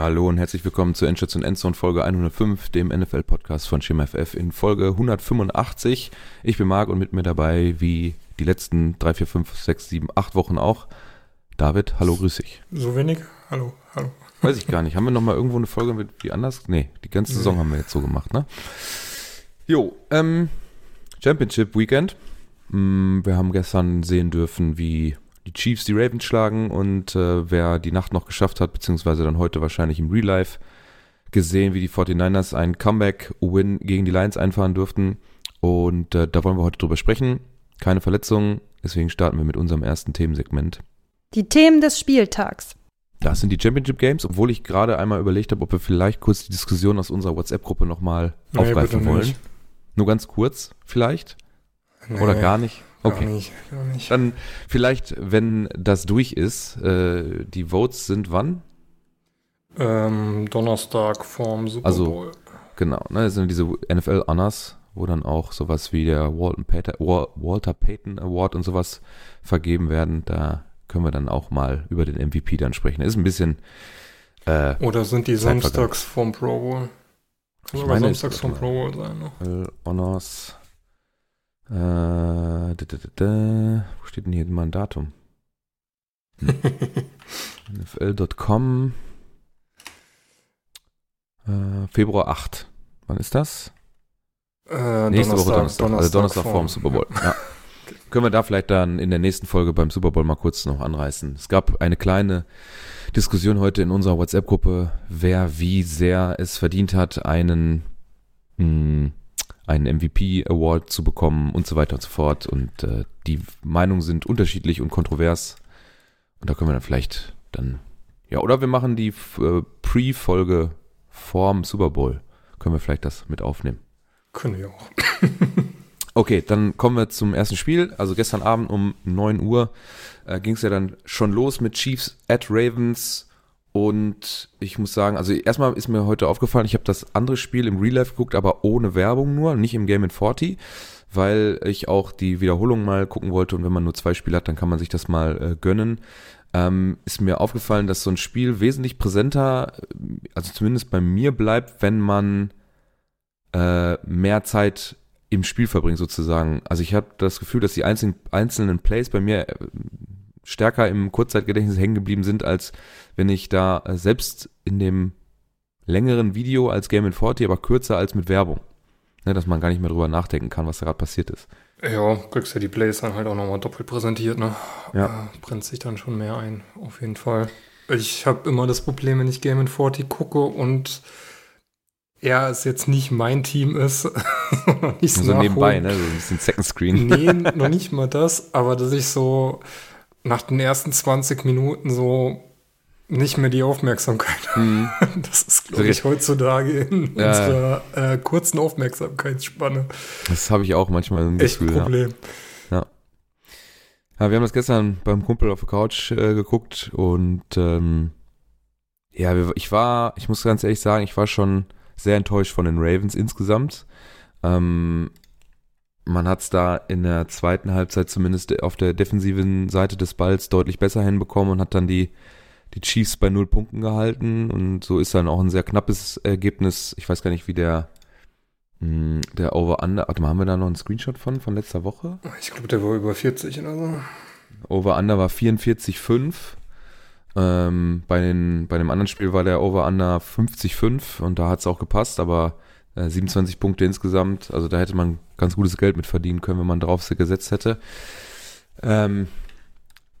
Hallo und herzlich willkommen zur Endstation Endzone Folge 105, dem NFL-Podcast von SchemaFF in Folge 185. Ich bin Marc und mit mir dabei, wie die letzten 3, 4, 5, 6, 7, 8 Wochen auch, David. Hallo, grüß dich. So wenig? Hallo, hallo. Weiß ich gar nicht. Haben wir nochmal irgendwo eine Folge mit wie anders? Nee, die ganze Saison nee. haben wir jetzt so gemacht, ne? Jo, ähm, Championship Weekend. Mm, wir haben gestern sehen dürfen, wie die Chiefs die Ravens schlagen und äh, wer die Nacht noch geschafft hat, beziehungsweise dann heute wahrscheinlich im Real Life gesehen, wie die 49ers einen Comeback-Win gegen die Lions einfahren durften. Und äh, da wollen wir heute drüber sprechen. Keine Verletzungen, deswegen starten wir mit unserem ersten Themensegment. Die Themen des Spieltags. Das sind die Championship Games, obwohl ich gerade einmal überlegt habe, ob wir vielleicht kurz die Diskussion aus unserer WhatsApp-Gruppe nochmal nee, aufgreifen wollen. Nur ganz kurz, vielleicht? Nee, Oder gar nicht? Okay. Gar nicht, gar nicht. Dann vielleicht, wenn das durch ist, äh, die Votes sind wann? Ähm, Donnerstag vorm Super also, Bowl. Also, genau, ne, das sind diese NFL Honors, wo dann auch sowas wie der Payton, Walter Payton Award und sowas vergeben werden. Da können wir dann auch mal über den MVP dann sprechen. Ist ein bisschen. Äh, Oder sind die samstags vom Pro Bowl? Kann meine, samstags vom Pro Bowl sein, ne? Honors. Äh, da, da, da, Wo steht denn hier mal ein Datum? NFL.com äh, Februar 8. Wann ist das? Äh, Nächste Donnerstag, Woche Donnerstag. Donnerstag also Donnerstag vorm Super Bowl. Ja. Können wir da vielleicht dann in der nächsten Folge beim Super Bowl mal kurz noch anreißen. Es gab eine kleine Diskussion heute in unserer WhatsApp-Gruppe, wer wie sehr es verdient hat, einen, mh, hm, einen MVP-Award zu bekommen und so weiter und so fort. Und äh, die Meinungen sind unterschiedlich und kontrovers. Und da können wir dann vielleicht dann, ja, oder wir machen die äh, Pre-Folge vorm Super Bowl. Können wir vielleicht das mit aufnehmen. Können wir auch. Okay, dann kommen wir zum ersten Spiel. Also gestern Abend um 9 Uhr äh, ging es ja dann schon los mit Chiefs at Ravens. Und ich muss sagen, also erstmal ist mir heute aufgefallen, ich habe das andere Spiel im Real Life geguckt, aber ohne Werbung nur, nicht im Game in 40, weil ich auch die Wiederholung mal gucken wollte und wenn man nur zwei Spiele hat, dann kann man sich das mal äh, gönnen. Ähm, ist mir aufgefallen, dass so ein Spiel wesentlich präsenter, also zumindest bei mir bleibt, wenn man äh, mehr Zeit im Spiel verbringt sozusagen. Also ich habe das Gefühl, dass die einzelnen, einzelnen Plays bei mir äh, stärker im Kurzzeitgedächtnis hängen geblieben sind, als wenn ich da äh, selbst in dem längeren Video als Game in 40, aber kürzer als mit Werbung. Ne, dass man gar nicht mehr drüber nachdenken kann, was da gerade passiert ist. Ja, kriegst ja die Plays dann halt auch nochmal doppelt präsentiert, ne? Ja. Äh, brennt sich dann schon mehr ein, auf jeden Fall. Ich habe immer das Problem, wenn ich Game in 40 gucke und er es jetzt nicht mein Team ist. nicht so nebenbei, ne? So ein bisschen Second Screen. nee, noch nicht mal das, aber dass ich so nach den ersten 20 Minuten so nicht mehr die Aufmerksamkeit. Mhm. Das ist, glaube ich, heutzutage in ja. unserer äh, kurzen Aufmerksamkeitsspanne. Das habe ich auch manchmal ein Echt Gefühl. Problem. Ja. ja. wir haben das gestern beim Kumpel auf der Couch äh, geguckt und ähm, ja, ich war, ich muss ganz ehrlich sagen, ich war schon sehr enttäuscht von den Ravens insgesamt. Ähm, man hat es da in der zweiten Halbzeit zumindest auf der defensiven Seite des Balls deutlich besser hinbekommen und hat dann die, die Chiefs bei null Punkten gehalten. Und so ist dann auch ein sehr knappes Ergebnis. Ich weiß gar nicht, wie der, hm, der Over-Under, warte mal, haben wir da noch einen Screenshot von, von letzter Woche? Ich glaube, der war über 40 oder so. Over-Under war 44,5. Ähm, bei, den, bei dem anderen Spiel war der Over-Under 50,5 und da hat es auch gepasst, aber 27 Punkte insgesamt, also da hätte man ganz gutes Geld mit verdienen können, wenn man drauf gesetzt hätte. Ähm,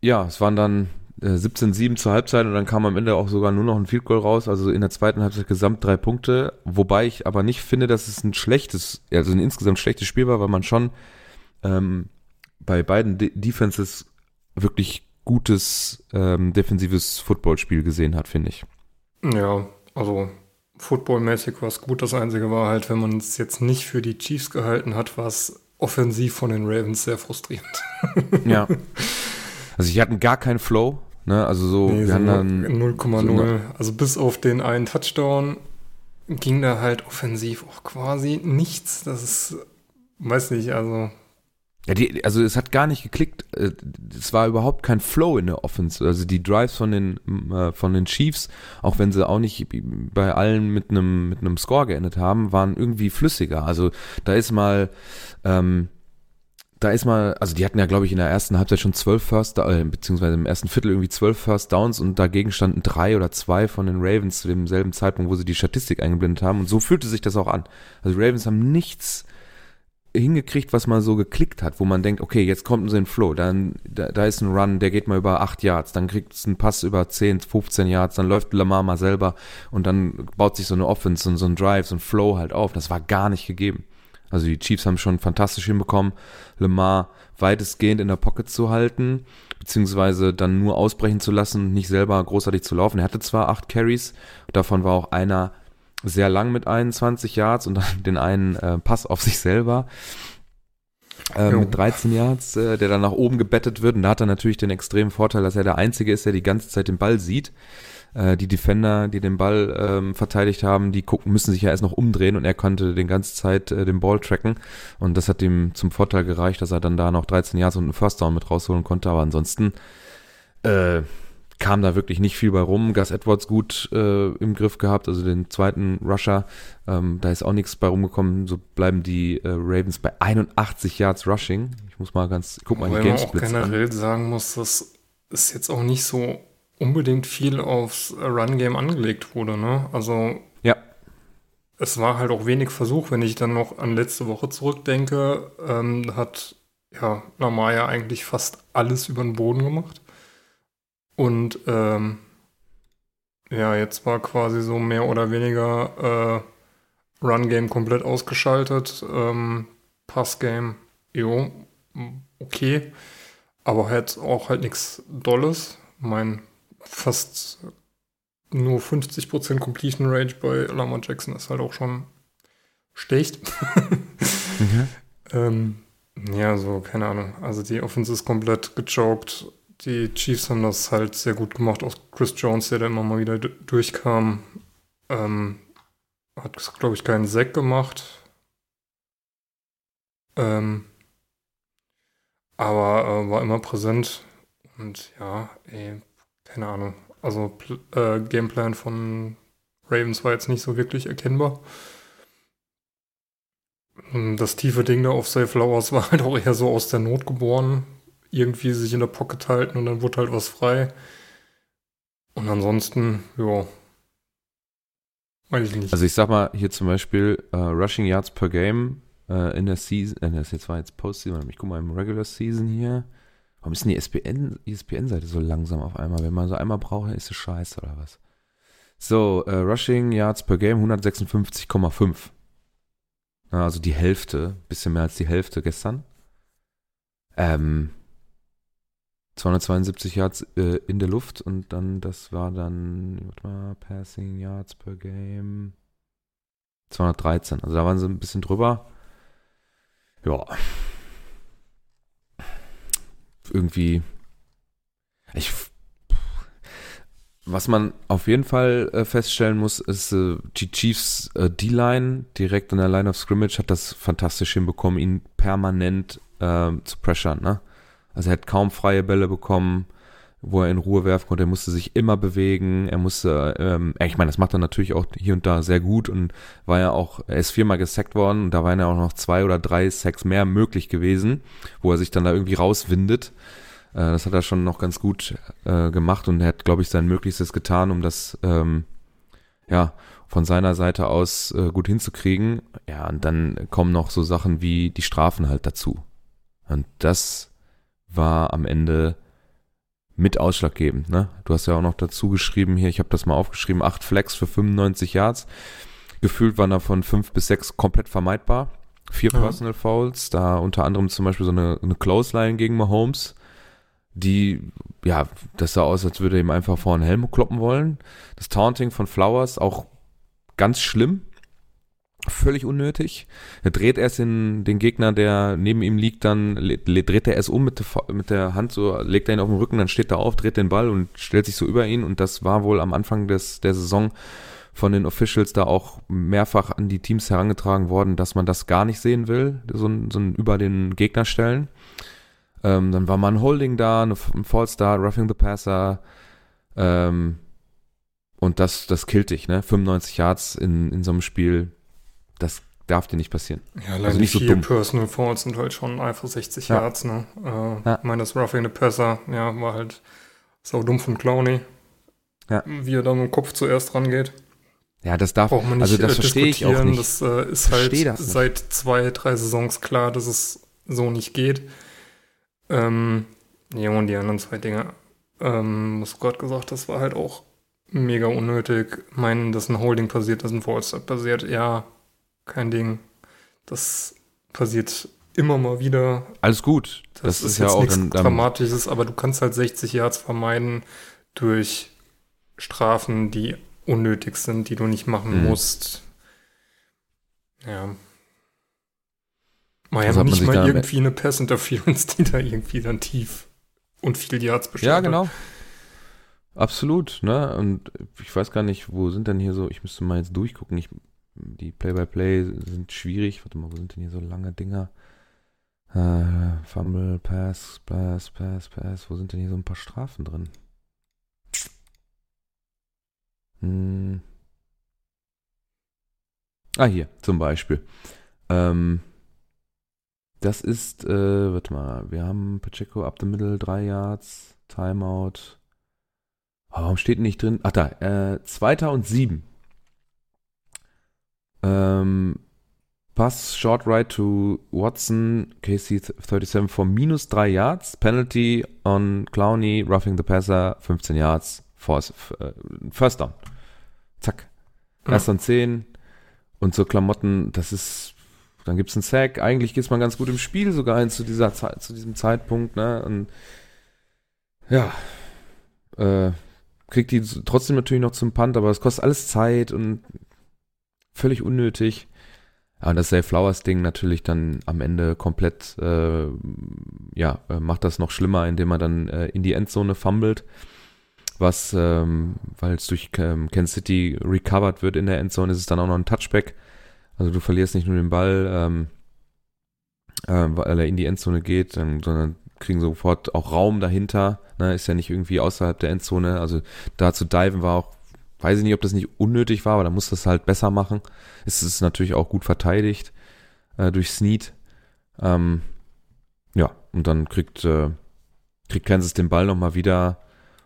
ja, es waren dann äh, 17-7 zur Halbzeit und dann kam am Ende auch sogar nur noch ein Field Goal raus, also in der zweiten Halbzeit gesamt drei Punkte, wobei ich aber nicht finde, dass es ein schlechtes, also ein insgesamt schlechtes Spiel war, weil man schon ähm, bei beiden De Defenses wirklich gutes ähm, defensives Footballspiel gesehen hat, finde ich. Ja, also footballmäßig war es gut. Das Einzige war halt, wenn man es jetzt nicht für die Chiefs gehalten hat, war es offensiv von den Ravens sehr frustrierend. ja. Also ich hatten gar keinen Flow. Ne? Also so, nee, wir haben dann 0,0. So also bis auf den einen Touchdown ging da halt offensiv auch quasi nichts. Das ist, weiß nicht, also Ja, die, also es hat gar nicht geklickt. Äh, es war überhaupt kein Flow in der Offense. Also die Drives von den äh, von den Chiefs, auch wenn sie auch nicht bei allen mit einem mit Score geendet haben, waren irgendwie flüssiger. Also da ist mal ähm, da ist mal, also die hatten ja, glaube ich, in der ersten Halbzeit schon zwölf First, äh, beziehungsweise im ersten Viertel irgendwie zwölf First Downs und dagegen standen drei oder zwei von den Ravens zu demselben Zeitpunkt, wo sie die Statistik eingeblendet haben. Und so fühlte sich das auch an. Also die Ravens haben nichts hingekriegt, was mal so geklickt hat, wo man denkt, okay, jetzt kommt ein Flow, dann da, da ist ein Run, der geht mal über acht Yards, dann kriegt es einen Pass über 10, 15 Yards, dann läuft Lamar mal selber und dann baut sich so eine Offense und so ein Drive, so ein Flow halt auf. Das war gar nicht gegeben. Also die Chiefs haben schon fantastisch hinbekommen, Lamar weitestgehend in der Pocket zu halten, beziehungsweise dann nur ausbrechen zu lassen, nicht selber großartig zu laufen. Er hatte zwar acht Carries, davon war auch einer sehr lang mit 21 Yards und dann den einen äh, Pass auf sich selber. Äh, mit 13 Yards, äh, der dann nach oben gebettet wird. Und da hat er natürlich den extremen Vorteil, dass er der Einzige ist, der die ganze Zeit den Ball sieht. Äh, die Defender, die den Ball ähm, verteidigt haben, die gucken, müssen sich ja erst noch umdrehen und er konnte den ganze Zeit äh, den Ball tracken. Und das hat ihm zum Vorteil gereicht, dass er dann da noch 13 Yards und einen First Down mit rausholen konnte. Aber ansonsten äh, kam da wirklich nicht viel bei rum. Gus Edwards gut äh, im Griff gehabt, also den zweiten Rusher. Ähm, da ist auch nichts bei rumgekommen. So bleiben die äh, Ravens bei 81 Yards Rushing. Ich muss mal ganz, guck mal die Gamesplits man auch generell an. sagen muss, dass es jetzt auch nicht so unbedingt viel aufs Run-Game angelegt wurde. Ne? Also ja. es war halt auch wenig Versuch. Wenn ich dann noch an letzte Woche zurückdenke, ähm, hat ja Lamar ja eigentlich fast alles über den Boden gemacht. Und ähm, ja, jetzt war quasi so mehr oder weniger äh, Run-Game komplett ausgeschaltet. Ähm, Pass-Game, jo, okay. Aber halt auch halt nichts Dolles. Mein fast nur 50% Completion Range bei Lamar Jackson ist halt auch schon schlecht. mhm. ähm, ja, so, keine Ahnung. Also die Offense ist komplett gechoked die Chiefs haben das halt sehr gut gemacht. Auch Chris Jones, der da immer mal wieder durchkam, ähm, hat, glaube ich, keinen Sack gemacht. Ähm, aber äh, war immer präsent. Und ja, ey, keine Ahnung. Also äh, Gameplan von Ravens war jetzt nicht so wirklich erkennbar. Das tiefe Ding da auf Safe Flowers war halt auch eher so aus der Not geboren irgendwie sich in der Pocket halten und dann wurde halt was frei. Und ansonsten, ja, weiß ich nicht. Also ich sag mal, hier zum Beispiel uh, Rushing Yards per Game uh, in der Season, äh, das jetzt war jetzt Postseason, ich guck mal im Regular Season hier. Warum ist denn die ESPN, ESPN-Seite so langsam auf einmal? Wenn man so einmal braucht, ist es scheiße oder was? So, uh, Rushing Yards per Game 156,5. Also die Hälfte, bisschen mehr als die Hälfte gestern. Ähm, 272 Yards äh, in der Luft und dann, das war dann, warte mal, Passing Yards per Game. 213. Also da waren sie ein bisschen drüber. Ja. Irgendwie. Ich. Was man auf jeden Fall äh, feststellen muss, ist, äh, die Chiefs äh, D-Line direkt in der Line of Scrimmage hat das fantastisch hinbekommen, ihn permanent ähm, zu pressure, ne? Also er hat kaum freie Bälle bekommen, wo er in Ruhe werfen konnte. Er musste sich immer bewegen. Er musste, ähm, ich meine, das macht er natürlich auch hier und da sehr gut und war ja auch, er ist viermal gesackt worden und da waren ja auch noch zwei oder drei Sacks mehr möglich gewesen, wo er sich dann da irgendwie rauswindet. Äh, das hat er schon noch ganz gut äh, gemacht und er hat, glaube ich, sein Möglichstes getan, um das, ähm, ja, von seiner Seite aus äh, gut hinzukriegen. Ja, und dann kommen noch so Sachen wie die Strafen halt dazu. Und das war am Ende mit ausschlaggebend. Ne? Du hast ja auch noch dazu geschrieben hier, ich habe das mal aufgeschrieben, acht Flex für 95 Yards. Gefühlt waren davon fünf bis sechs komplett vermeidbar. Vier ja. Personal Fouls, da unter anderem zum Beispiel so eine, eine Close Line gegen Mahomes, die, ja, das sah aus, als würde ihm einfach vor einen Helm kloppen wollen. Das Taunting von Flowers auch ganz schlimm, Völlig unnötig. Er dreht erst den, den Gegner, der neben ihm liegt, dann dreht er erst um mit der, mit der Hand, so legt er ihn auf den Rücken, dann steht er auf, dreht den Ball und stellt sich so über ihn. Und das war wohl am Anfang des, der Saison von den Officials da auch mehrfach an die Teams herangetragen worden, dass man das gar nicht sehen will, so ein, so ein über den Gegner stellen. Ähm, dann war mal ein Holding da, ein False Start, Roughing the Passer. Ähm, und das, das killt dich, ne? 95 Yards in, in so einem Spiel, das darf dir nicht passieren. Ja, leider also nicht so dumm. Personal Falls sind halt schon einfach 60 ja. Yards, ne? Äh, ja. Meines Roughing the Passer, ja, war halt sau dumm von Clowny. Ja. Wie er da mit dem Kopf zuerst rangeht. Ja, das darf, Braucht man nicht also das äh, verstehe ich auch nicht. Das äh, ist halt seit zwei, drei Saisons klar, dass es so nicht geht. Ähm, ja, und die anderen zwei Dinge, ähm, was du gerade gesagt hast, war halt auch mega unnötig. Meinen, dass ein Holding passiert, dass ein Fallstart passiert. Ja, kein Ding. Das passiert immer mal wieder. Alles gut. Das, das ist, ist ja auch nichts dann, Dramatisches, aber du kannst halt 60 Yards vermeiden durch Strafen, die unnötig sind, die du nicht machen mhm. musst. Ja. Man ja nicht mal irgendwie eine Pass Interference, die da irgendwie dann tief und viel Yards bestimmt. Ja, genau. Absolut, ne? Und ich weiß gar nicht, wo sind denn hier so, ich müsste mal jetzt durchgucken. Ich, die Play-by-Play -play sind schwierig. Warte mal, wo sind denn hier so lange Dinger? Äh, Fumble, Pass, Pass, Pass, Pass. Wo sind denn hier so ein paar Strafen drin? Hm. Ah, hier, zum Beispiel. Ähm, das ist, äh, warte mal, wir haben Pacheco up the middle, drei Yards, Timeout. Oh, warum steht nicht drin? Ach da, äh, zweiter und sieben. Ähm, Pass, Short Right to Watson, KC37 for minus 3 Yards. Penalty on Clowney, Roughing the Passer, 15 Yards. Force, äh, First Down. Zack. Erst ja. und 10. Und so Klamotten, das ist, dann gibt es einen Sack. Eigentlich geht es mal ganz gut im Spiel sogar hin zu, dieser Zeit, zu diesem Zeitpunkt. Ne? Und ja, äh, kriegt die trotzdem natürlich noch zum Punt, aber es kostet alles Zeit und völlig unnötig. Und das Safe Flowers Ding natürlich dann am Ende komplett, äh, ja, äh, macht das noch schlimmer, indem er dann äh, in die Endzone fummelt, was, ähm, weil es durch ähm, Kansas City recovered wird in der Endzone, ist es dann auch noch ein Touchback. Also du verlierst nicht nur den Ball, ähm, äh, weil er in die Endzone geht, ähm, sondern kriegen sofort auch Raum dahinter. Ne? Ist ja nicht irgendwie außerhalb der Endzone. Also da zu diven war auch Weiß ich nicht, ob das nicht unnötig war, aber da muss das halt besser machen. Es ist natürlich auch gut verteidigt äh, durch Snead. Ähm, ja, und dann kriegt, äh, kriegt Kansas den Ball nochmal wieder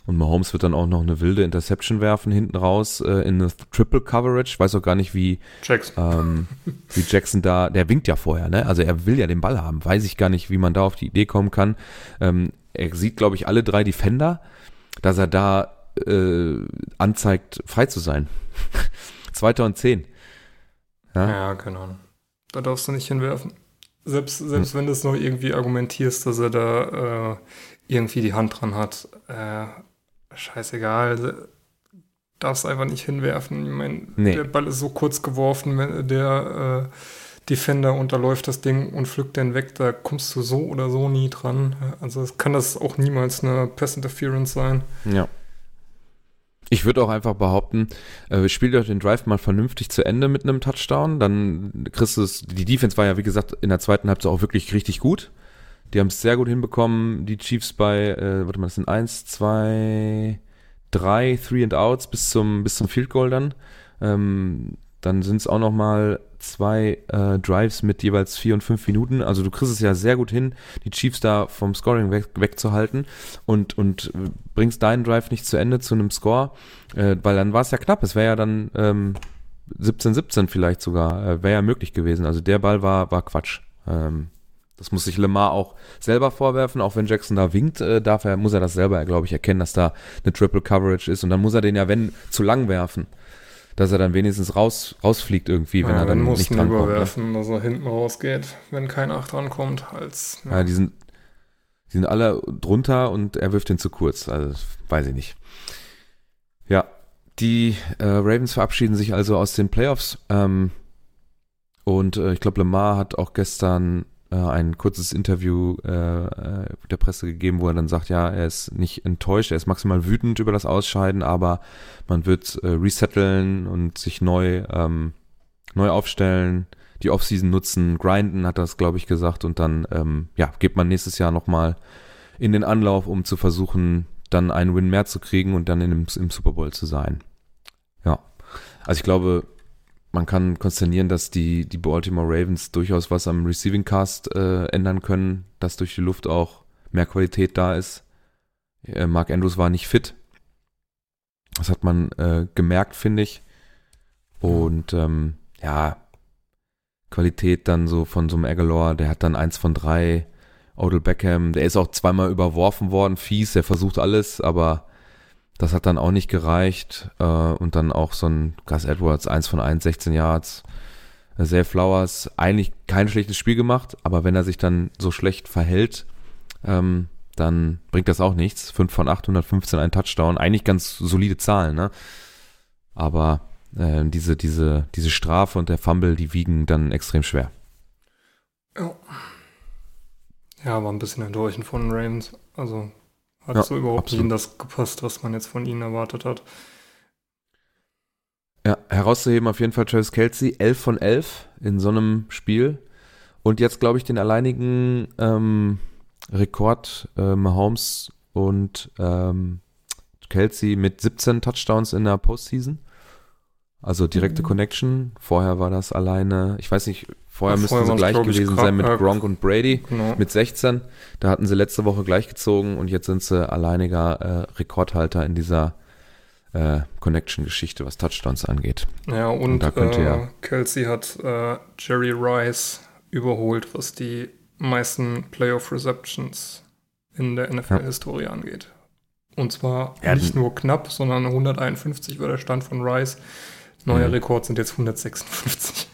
und Mahomes wird dann auch noch eine wilde Interception werfen hinten raus äh, in eine Triple Coverage. Ich weiß auch gar nicht, wie Jackson. Ähm, wie Jackson da, der winkt ja vorher, ne? Also er will ja den Ball haben. Weiß ich gar nicht, wie man da auf die Idee kommen kann. Ähm, er sieht, glaube ich, alle drei Defender, dass er da äh, anzeigt, frei zu sein. Zweiter und zehn. Ja? ja, Ahnung. Da darfst du nicht hinwerfen. Selbst, selbst hm. wenn du es noch irgendwie argumentierst, dass er da äh, irgendwie die Hand dran hat, äh, scheißegal. Darfst einfach nicht hinwerfen. Ich meine, nee. der Ball ist so kurz geworfen, wenn der äh, Defender unterläuft das Ding und pflückt den weg, da kommst du so oder so nie dran. Also kann das auch niemals eine Pass Interference sein. Ja. Ich würde auch einfach behaupten, äh, spielt euch den Drive mal vernünftig zu Ende mit einem Touchdown, dann kriegst du es, die Defense war ja wie gesagt in der zweiten Halbzeit auch wirklich richtig gut. Die haben es sehr gut hinbekommen, die Chiefs bei, äh, warte mal, das sind eins, zwei, drei Three and Outs bis zum, bis zum Field Goal dann. Ähm, dann sind es auch noch mal zwei äh, Drives mit jeweils vier und fünf Minuten. Also du kriegst es ja sehr gut hin, die Chiefs da vom Scoring weg, wegzuhalten und, und bringst deinen Drive nicht zu Ende zu einem Score, äh, weil dann war es ja knapp. Es wäre ja dann ähm, 17-17 vielleicht sogar, äh, wäre ja möglich gewesen. Also der Ball war, war Quatsch. Ähm, das muss sich Lemar auch selber vorwerfen, auch wenn Jackson da winkt, äh, darf er, muss er das selber, glaube ich, erkennen, dass da eine Triple Coverage ist und dann muss er den ja, wenn, zu lang werfen dass er dann wenigstens raus, rausfliegt irgendwie, wenn ja, er dann nicht dran überwerfen, kommt, ne? dass er hinten rausgeht, wenn kein Acht drankommt. Als, ja. ja, die sind, die sind alle drunter und er wirft den zu kurz. Also, weiß ich nicht. Ja, die äh, Ravens verabschieden sich also aus den Playoffs. Ähm, und äh, ich glaube, Lamar hat auch gestern äh, ein kurzes Interview äh, äh, der Presse gegeben, wo er dann sagt, ja, er ist nicht enttäuscht, er ist maximal wütend über das Ausscheiden, aber man wird äh, resetteln und sich neu, ähm, neu aufstellen, die Offseason nutzen, grinden, hat das, glaube ich, gesagt, und dann ähm, ja, geht man nächstes Jahr nochmal in den Anlauf, um zu versuchen, dann einen Win mehr zu kriegen und dann in dem, im Super Bowl zu sein. Ja. Also ich glaube, man kann konsternieren, dass die, die Baltimore Ravens durchaus was am Receiving Cast äh, ändern können, dass durch die Luft auch mehr Qualität da ist. Äh, Mark Andrews war nicht fit. Das hat man äh, gemerkt, finde ich. Und ähm, ja, Qualität dann so von so einem Aguilar, der hat dann eins von drei. Odell Beckham, der ist auch zweimal überworfen worden, fies, der versucht alles, aber das hat dann auch nicht gereicht. Äh, und dann auch so ein Gus Edwards, 1 von 1, 16 Yards. Zay Flowers, eigentlich kein schlechtes Spiel gemacht, aber wenn er sich dann so schlecht verhält, ähm, dann bringt das auch nichts. 5 von 8, 115, ein Touchdown. Eigentlich ganz solide Zahlen, ne? Aber äh, diese, diese, diese Strafe und der Fumble, die wiegen dann extrem schwer. Ja. Ja, war ein bisschen enttäuschend von Ravens. Also hat ja, so überhaupt absolut. nicht in das gepasst, was man jetzt von ihnen erwartet hat. Ja, herauszuheben auf jeden Fall Travis Kelsey, 11 von 11 in so einem Spiel. Und jetzt, glaube ich, den alleinigen ähm, Rekord äh, Mahomes und ähm, Kelsey mit 17 Touchdowns in der Postseason. Also direkte mhm. Connection. Vorher war das alleine, ich weiß nicht, vorher ja, müssten sie gleich gewesen sein mit Gronk und Brady genau. mit 16. Da hatten sie letzte Woche gleich gezogen und jetzt sind sie alleiniger äh, Rekordhalter in dieser äh, Connection-Geschichte, was Touchdowns angeht. Ja, und, und da könnte äh, ja Kelsey hat äh, Jerry Rice überholt, was die meisten Playoff-Receptions in der NFL-Historie ja. angeht. Und zwar ja, nicht nur knapp, sondern 151 war der Stand von Rice. Neuer mhm. Rekord sind jetzt 156.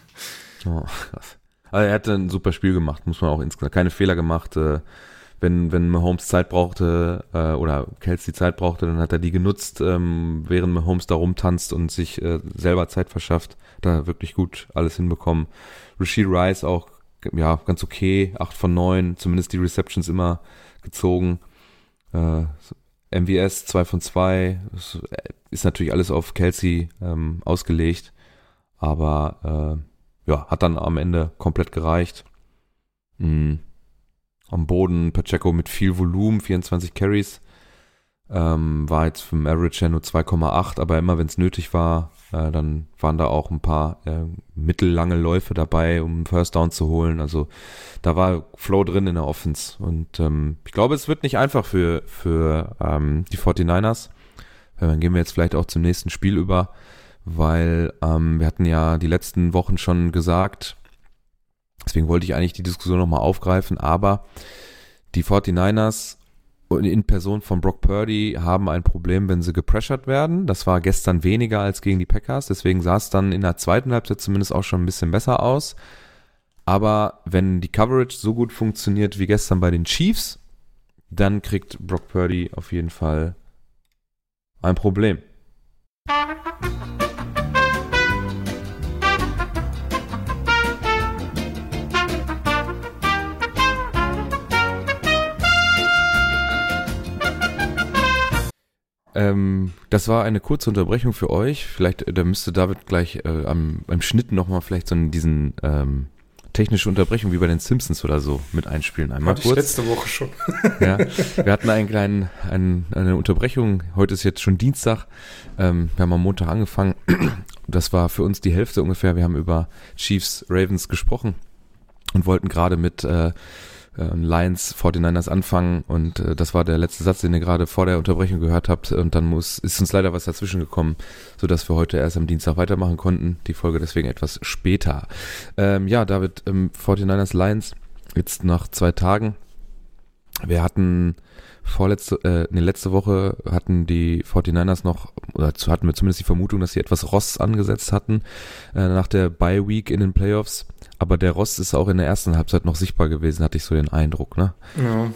Oh, krass. Also er hatte ein super Spiel gemacht, muss man auch insgesamt. Keine Fehler gemacht. Äh, wenn, wenn Mahomes Zeit brauchte äh, oder Kelsey Zeit brauchte, dann hat er die genutzt, ähm, während Mahomes da rumtanzt und sich äh, selber Zeit verschafft. Da wirklich gut alles hinbekommen. Rashid Rice auch, ja, ganz okay. 8 von 9, zumindest die Receptions immer gezogen. Äh, MVS 2 von 2. Ist natürlich alles auf Kelsey ähm, ausgelegt. Aber äh, ja, hat dann am Ende komplett gereicht. Mhm. Am Boden Pacheco mit viel Volumen, 24 Carries. Ähm, war jetzt vom Average ja nur 2,8, aber immer wenn es nötig war, äh, dann waren da auch ein paar äh, mittellange Läufe dabei, um einen First Down zu holen. Also da war Flow drin in der Offense. Und ähm, ich glaube, es wird nicht einfach für, für ähm, die 49ers. Äh, dann gehen wir jetzt vielleicht auch zum nächsten Spiel über, weil ähm, wir hatten ja die letzten Wochen schon gesagt, deswegen wollte ich eigentlich die Diskussion nochmal aufgreifen, aber die 49ers in Person von Brock Purdy haben ein Problem, wenn sie gepressured werden. Das war gestern weniger als gegen die Packers, deswegen sah es dann in der zweiten Halbzeit zumindest auch schon ein bisschen besser aus. Aber wenn die Coverage so gut funktioniert wie gestern bei den Chiefs, dann kriegt Brock Purdy auf jeden Fall ein Problem. Ähm, das war eine kurze Unterbrechung für euch. Vielleicht, äh, da müsste David gleich äh, am, beim Schnitt nochmal vielleicht so diesen ähm, technische Unterbrechung wie bei den Simpsons oder so mit einspielen. Einmal Hatte kurz. Ich letzte Woche schon. ja, wir hatten einen kleinen, einen, eine Unterbrechung. Heute ist jetzt schon Dienstag. Ähm, wir haben am Montag angefangen. Das war für uns die Hälfte ungefähr. Wir haben über Chiefs Ravens gesprochen und wollten gerade mit äh, äh, Lions 49ers anfangen und äh, das war der letzte Satz, den ihr gerade vor der Unterbrechung gehört habt. Und dann muss, ist uns leider was dazwischen gekommen, sodass wir heute erst am Dienstag weitermachen konnten, die Folge deswegen etwas später. Ähm, ja, David, ähm, 49ers Lions, jetzt nach zwei Tagen, wir hatten vorletzte, äh, nee, letzte Woche hatten die 49ers noch, oder hatten wir zumindest die Vermutung, dass sie etwas Ross angesetzt hatten äh, nach der Bye Week in den Playoffs. Aber der Rost ist auch in der ersten Halbzeit noch sichtbar gewesen, hatte ich so den Eindruck, ne? Ja.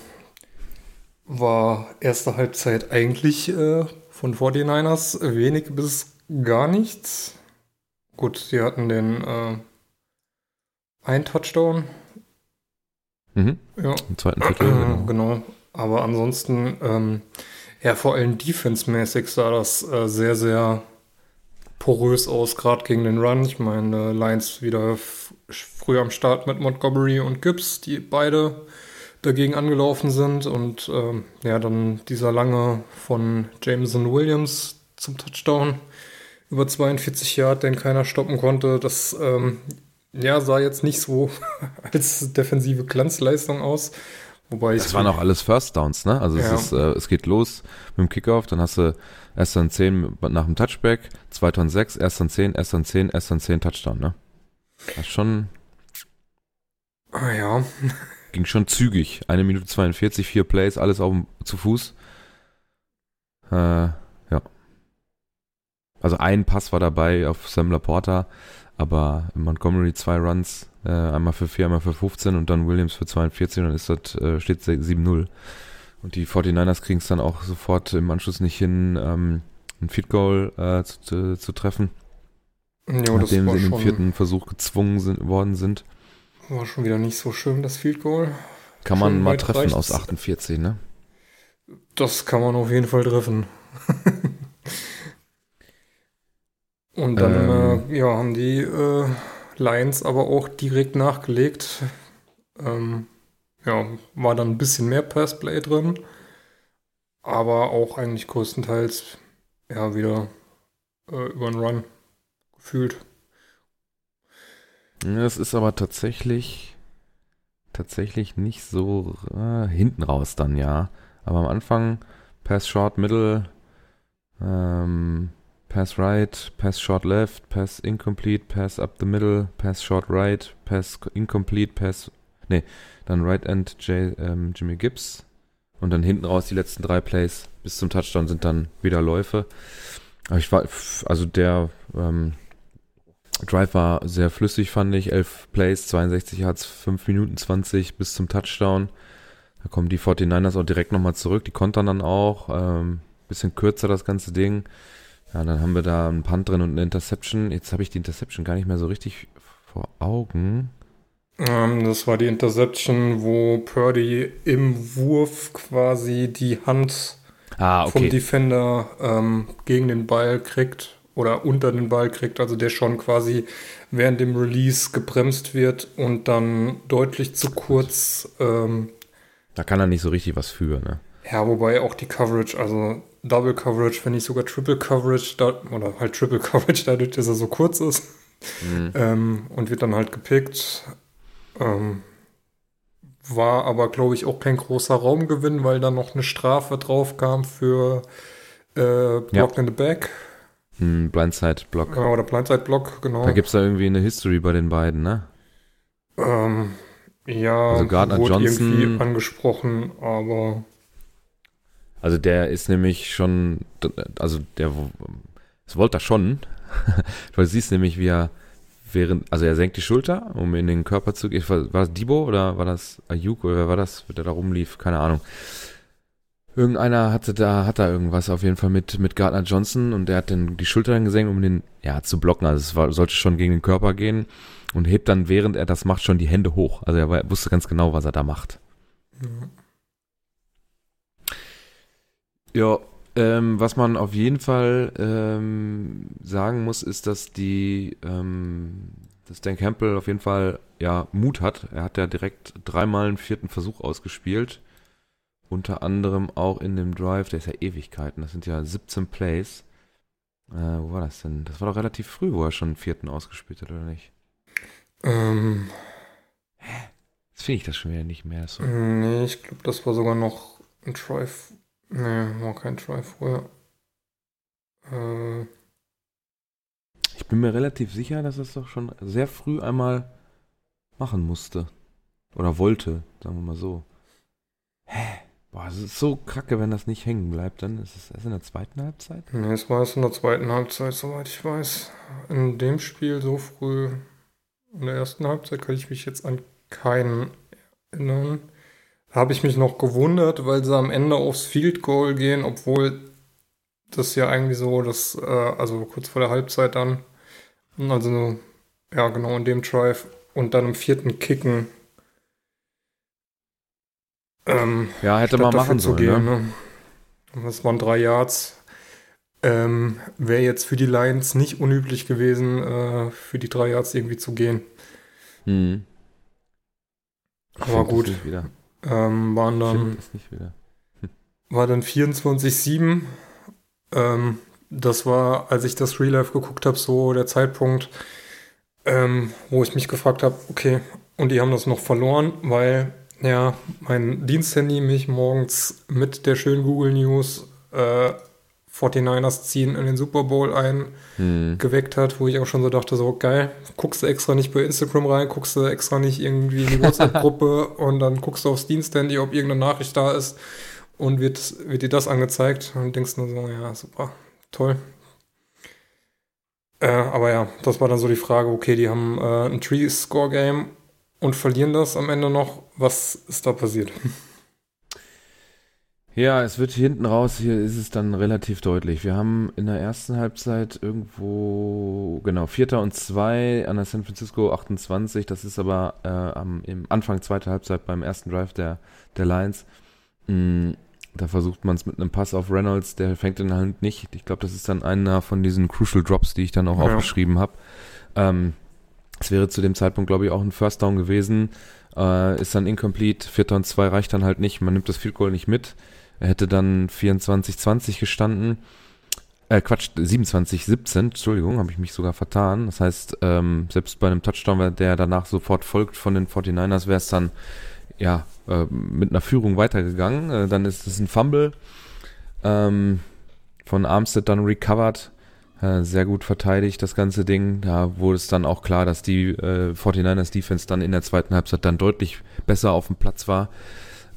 War erste Halbzeit eigentlich äh, von 49ers wenig bis gar nichts. Gut, sie hatten den äh, ein Touchdown Mhm. Ja. Im zweiten Viertel. Genau. genau. Aber ansonsten, ähm, ja, vor allem defense-mäßig sah das äh, sehr, sehr porös aus, gerade gegen den Run. Ich meine, äh, Lions wieder früh am Start mit Montgomery und Gibbs, die beide dagegen angelaufen sind. Und ähm, ja, dann dieser lange von Jameson Williams zum Touchdown über 42 Yard, den keiner stoppen konnte. Das ähm, ja, sah jetzt nicht so als defensive Glanzleistung aus. Wobei das waren auch alles First Downs, ne? Also ja. es, ist, äh, es geht los mit dem Kickoff, dann hast du erst dann 10 nach dem Touchback, zweiter und 6, erst dann 10, erst dann 10, erst dann 10 Touchdown, ne? Das ist schon. Ah ja. Ging schon zügig. Eine Minute 42, vier Plays, alles auf zu Fuß. Äh, ja. Also ein Pass war dabei auf Sam Laporta, aber Montgomery zwei Runs, äh, einmal für 4, einmal für 15 und dann Williams für 42 und dann ist das, äh, steht 7-0. Und die 49ers kriegen es dann auch sofort im Anschluss nicht hin, ähm, ein Feed Goal äh, zu, zu, zu, treffen. Jo, nachdem sie in den vierten Versuch gezwungen sind, worden sind. War schon wieder nicht so schön, das Field Goal. Kann man mal treffen reicht's. aus 48, ne? Das kann man auf jeden Fall treffen. Und dann ähm, äh, ja, haben die äh, Lions aber auch direkt nachgelegt. Ähm, ja, war dann ein bisschen mehr Passplay drin, aber auch eigentlich größtenteils ja wieder äh, über einen Run gefühlt. Es ist aber tatsächlich tatsächlich nicht so äh, hinten raus dann ja. Aber am Anfang Pass Short Middle ähm, Pass right, pass short left, pass incomplete, pass up the middle, pass short right, pass incomplete, pass. Nee, dann right end J, ähm, Jimmy Gibbs. Und dann hinten raus die letzten drei Plays bis zum Touchdown sind dann wieder Läufe. Aber ich war, also der ähm, Drive war sehr flüssig, fand ich. Elf Plays, 62 Yards, 5 Minuten 20 bis zum Touchdown. Da kommen die 49ers auch direkt nochmal zurück. Die kontern dann auch. Ähm, bisschen kürzer das ganze Ding. Ja, dann haben wir da einen Punt drin und eine Interception. Jetzt habe ich die Interception gar nicht mehr so richtig vor Augen. Ähm, das war die Interception, wo Purdy im Wurf quasi die Hand ah, okay. vom Defender ähm, gegen den Ball kriegt oder unter den Ball kriegt, also der schon quasi während dem Release gebremst wird und dann deutlich zu kurz. Ähm, da kann er nicht so richtig was für, ne? Ja, wobei auch die Coverage, also Double Coverage, wenn nicht sogar Triple Coverage, da, oder halt Triple Coverage, dadurch, dass er so kurz ist. Mhm. Ähm, und wird dann halt gepickt. Ähm, war aber, glaube ich, auch kein großer Raumgewinn, weil dann noch eine Strafe drauf kam für äh, Block ja. in the Back. Hm, Blindside-Block. Ja, oder Blindside-Block, genau. Da gibt es da irgendwie eine History bei den beiden, ne? Ähm, ja, also Gardner wurde Johnson irgendwie angesprochen, aber also der ist nämlich schon, also der, es wollte er schon. du siehst nämlich, wie er während, also er senkt die Schulter, um in den Körper zu gehen. War, das Debo oder war das Ayuk oder wer war das, der da rumlief? Keine Ahnung. Irgendeiner hatte da, hat da irgendwas auf jeden Fall mit, mit Gardner Johnson und der hat dann die Schulter dann gesenkt, um den, ja, zu blocken. Also es war, sollte schon gegen den Körper gehen und hebt dann, während er das macht, schon die Hände hoch. Also er, er wusste ganz genau, was er da macht. Mhm. Ja, ähm, was man auf jeden Fall ähm, sagen muss, ist, dass die, ähm, dass Dan Campbell auf jeden Fall ja Mut hat. Er hat ja direkt dreimal einen vierten Versuch ausgespielt. Unter anderem auch in dem Drive, der ist ja Ewigkeiten, das sind ja 17 Plays. Äh, wo war das denn? Das war doch relativ früh, wo er schon einen vierten ausgespielt hat, oder nicht? Ähm. Hä? Jetzt finde ich das schon wieder nicht mehr so. Nee, ich glaube, das war sogar noch ein Drive Nee, war kein Try vorher. Äh. Ich bin mir relativ sicher, dass es doch schon sehr früh einmal machen musste. Oder wollte, sagen wir mal so. Hä? Boah, es ist so kacke, wenn das nicht hängen bleibt. Dann ist es erst in der zweiten Halbzeit? Nee, es war erst in der zweiten Halbzeit, soweit ich weiß. In dem Spiel so früh. In der ersten Halbzeit kann ich mich jetzt an keinen erinnern habe ich mich noch gewundert, weil sie am Ende aufs Field Goal gehen, obwohl das ja eigentlich so, das, äh, also kurz vor der Halbzeit dann, also ja genau in dem Drive und dann im vierten Kicken Ähm, ja, hätte man machen sollen. Gehen, ne? Ne? Das waren drei Yards. Ähm, Wäre jetzt für die Lions nicht unüblich gewesen, äh, für die drei Yards irgendwie zu gehen. Hm. Aber gut. Ähm, waren dann. War dann 24-7. Ähm, das war, als ich das Real Life geguckt habe, so der Zeitpunkt, ähm, wo ich mich gefragt habe, okay, und die haben das noch verloren, weil ja mein Diensthandy mich morgens mit der schönen Google News äh, 49ers ziehen in den Super Bowl ein hm. geweckt hat, wo ich auch schon so dachte, so geil, guckst du extra nicht bei Instagram rein, guckst du extra nicht irgendwie in die WhatsApp-Gruppe und dann guckst du aufs Diensthandy, ob irgendeine Nachricht da ist und wird, wird dir das angezeigt und denkst nur so, ja, super, toll. Äh, aber ja, das war dann so die Frage, okay, die haben äh, ein Tree-Score-Game und verlieren das am Ende noch. Was ist da passiert? Ja, es wird hinten raus, hier ist es dann relativ deutlich. Wir haben in der ersten Halbzeit irgendwo, genau, Vierter und zwei an der San Francisco 28. Das ist aber äh, am im Anfang zweiter Halbzeit beim ersten Drive der, der Lions. Mm, da versucht man es mit einem Pass auf Reynolds, der fängt in der Hand nicht. Ich glaube, das ist dann einer von diesen Crucial Drops, die ich dann auch ja. aufgeschrieben habe. Ähm, es wäre zu dem Zeitpunkt, glaube ich, auch ein First Down gewesen. Äh, ist dann incomplete. Vierter und zwei reicht dann halt nicht. Man nimmt das Field Goal nicht mit. Er hätte dann 24-20 gestanden. Äh, Quatsch, 27-17, Entschuldigung, habe ich mich sogar vertan. Das heißt, ähm, selbst bei einem Touchdown, der danach sofort folgt von den 49ers, wäre es dann ja äh, mit einer Führung weitergegangen. Äh, dann ist es ein Fumble ähm, von Armstead dann recovered. Äh, sehr gut verteidigt, das ganze Ding. Da wurde es dann auch klar, dass die äh, 49ers Defense dann in der zweiten Halbzeit dann deutlich besser auf dem Platz war.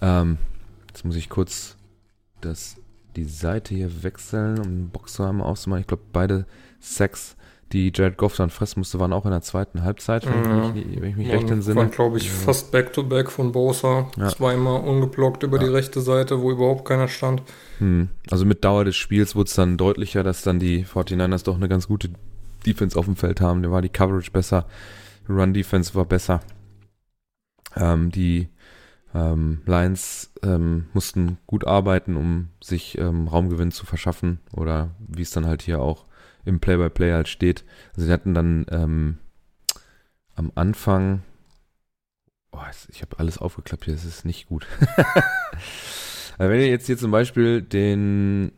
Ähm, jetzt muss ich kurz das, die Seite hier wechseln, um den Boxer auszumachen. Ich glaube, beide Sacks, die Jared Goff dann fressen musste, waren auch in der zweiten Halbzeit, wenn, ja. ich, mich, wenn ich mich recht entsinne. Waren, glaube ich, fast Back-to-Back -back von Bosa. Ja. Zweimal ungeblockt über ja. die rechte Seite, wo überhaupt keiner stand. Hm. Also mit Dauer des Spiels wurde es dann deutlicher, dass dann die 49ers doch eine ganz gute Defense auf dem Feld haben. Da war die Coverage besser, Run-Defense war besser. Ähm, die ähm, Lions ähm, mussten gut arbeiten, um sich ähm, Raumgewinn zu verschaffen oder wie es dann halt hier auch im Play-by-Play -play halt steht. Also sie hatten dann ähm, am Anfang, oh, ich habe alles aufgeklappt hier, das ist nicht gut. wenn ihr jetzt hier zum Beispiel den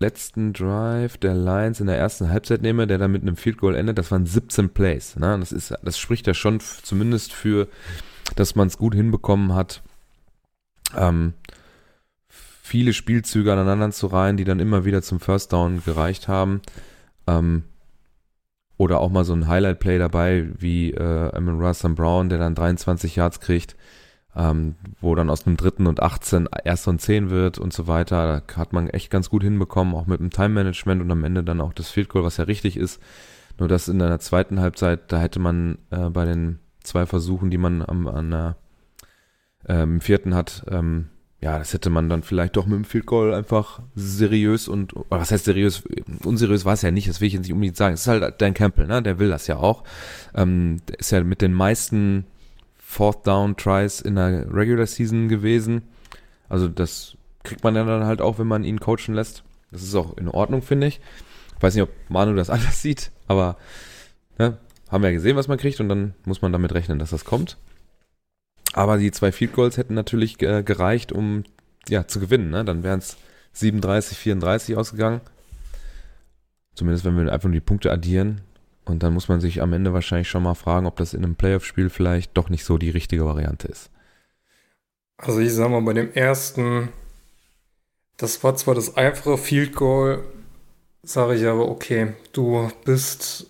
letzten Drive der Lions in der ersten Halbzeit nehme, der dann mit einem Field Goal endet, das waren 17 Plays. Ne? Das ist, das spricht ja schon zumindest für dass man es gut hinbekommen hat, ähm, viele Spielzüge aneinander zu reihen, die dann immer wieder zum First Down gereicht haben. Ähm, oder auch mal so ein Highlight-Play dabei, wie äh, Amon Russell Brown, der dann 23 Yards kriegt, ähm, wo dann aus einem dritten und 18 erst und 10 wird und so weiter. Da hat man echt ganz gut hinbekommen, auch mit dem Time-Management und am Ende dann auch das Field Goal, was ja richtig ist. Nur das in der zweiten Halbzeit, da hätte man äh, bei den zwei Versuchen, die man am, an der, ähm, vierten hat, ähm, ja, das hätte man dann vielleicht doch mit dem Field Goal einfach seriös und, was heißt seriös? Unseriös war es ja nicht, das will ich jetzt nicht unbedingt sagen. Es ist halt Dan Campbell, ne? Der will das ja auch. Ähm, der ist ja mit den meisten Fourth Down Tries in der Regular Season gewesen. Also das kriegt man ja dann halt auch, wenn man ihn coachen lässt. Das ist auch in Ordnung, finde ich. Ich weiß nicht, ob Manu das anders sieht, aber ne, haben wir ja gesehen, was man kriegt und dann muss man damit rechnen, dass das kommt. Aber die zwei Field Goals hätten natürlich äh, gereicht, um ja zu gewinnen. Ne? Dann wären es 37, 34 ausgegangen. Zumindest wenn wir einfach nur die Punkte addieren. Und dann muss man sich am Ende wahrscheinlich schon mal fragen, ob das in einem Playoff-Spiel vielleicht doch nicht so die richtige Variante ist. Also ich sag mal, bei dem ersten, das war zwar das einfache Field Goal, sage ich aber, okay, du bist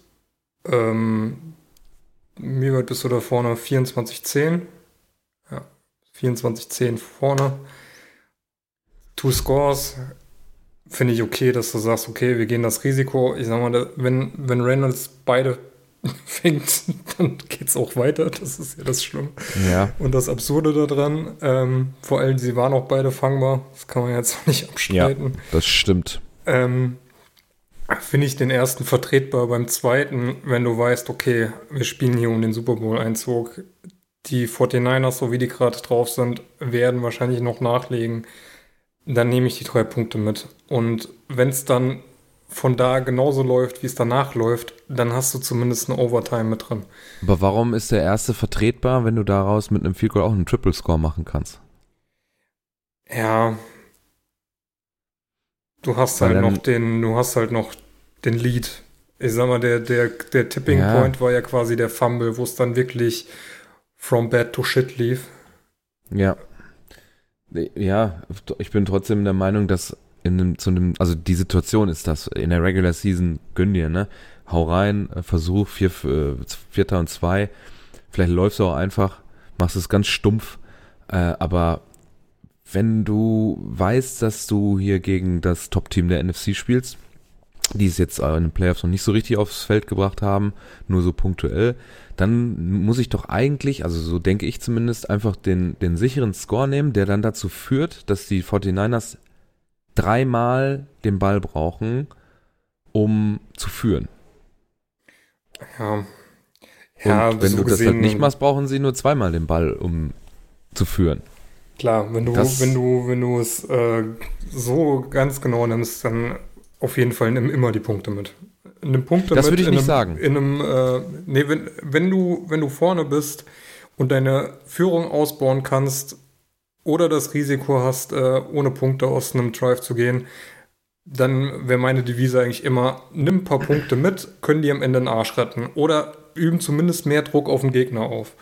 ähm, wie weit bist du da vorne? 24-10. Ja, 24-10 vorne. Two Scores. Finde ich okay, dass du sagst, okay, wir gehen das Risiko. Ich sag mal, wenn, wenn Reynolds beide fängt, dann geht es auch weiter. Das ist ja das Schlimme. Ja. Und das Absurde daran, ähm, vor allem, sie waren auch beide fangbar. Das kann man jetzt auch nicht abstreiten. Ja, das stimmt. Ähm, finde ich den ersten vertretbar. Beim zweiten, wenn du weißt, okay, wir spielen hier um den Super Bowl-Einzug, die 49ers, so wie die gerade drauf sind, werden wahrscheinlich noch nachlegen. Dann nehme ich die drei Punkte mit. Und wenn es dann von da genauso läuft, wie es danach läuft, dann hast du zumindest eine Overtime mit drin. Aber warum ist der erste vertretbar, wenn du daraus mit einem Field Goal auch einen Triple Score machen kannst? Ja. Du hast Weil halt noch den, du hast halt noch den Lead. Ich sag mal, der, der, der Tipping ja. Point war ja quasi der Fumble, wo es dann wirklich from bad to shit lief. Ja. Ja, ich bin trotzdem der Meinung, dass in einem, zu einem, also die Situation ist das, in der Regular Season gönn dir, ne? Hau rein, äh, Versuch, vier, äh, Vierter und zwei. Vielleicht läufst du auch einfach, machst es ganz stumpf, äh, aber wenn du weißt, dass du hier gegen das Top-Team der NFC spielst, die es jetzt in den Playoffs noch nicht so richtig aufs Feld gebracht haben, nur so punktuell, dann muss ich doch eigentlich, also so denke ich zumindest, einfach den, den sicheren Score nehmen, der dann dazu führt, dass die 49ers dreimal den Ball brauchen, um zu führen. Ja. ja Und wenn so du das halt nicht machst, brauchen sie nur zweimal den Ball, um zu führen. Klar, wenn du, das, wenn du, wenn du es äh, so ganz genau nimmst, dann auf jeden Fall nimm immer die Punkte mit. Nimm Punkte das würde ich nicht einem, sagen. In einem, äh, nee, wenn, wenn du, wenn du vorne bist und deine Führung ausbauen kannst, oder das Risiko hast, äh, ohne Punkte aus einem Drive zu gehen, dann wäre meine Devise eigentlich immer, nimm ein paar Punkte mit, können die am Ende den Arsch retten. Oder üben zumindest mehr Druck auf den Gegner auf.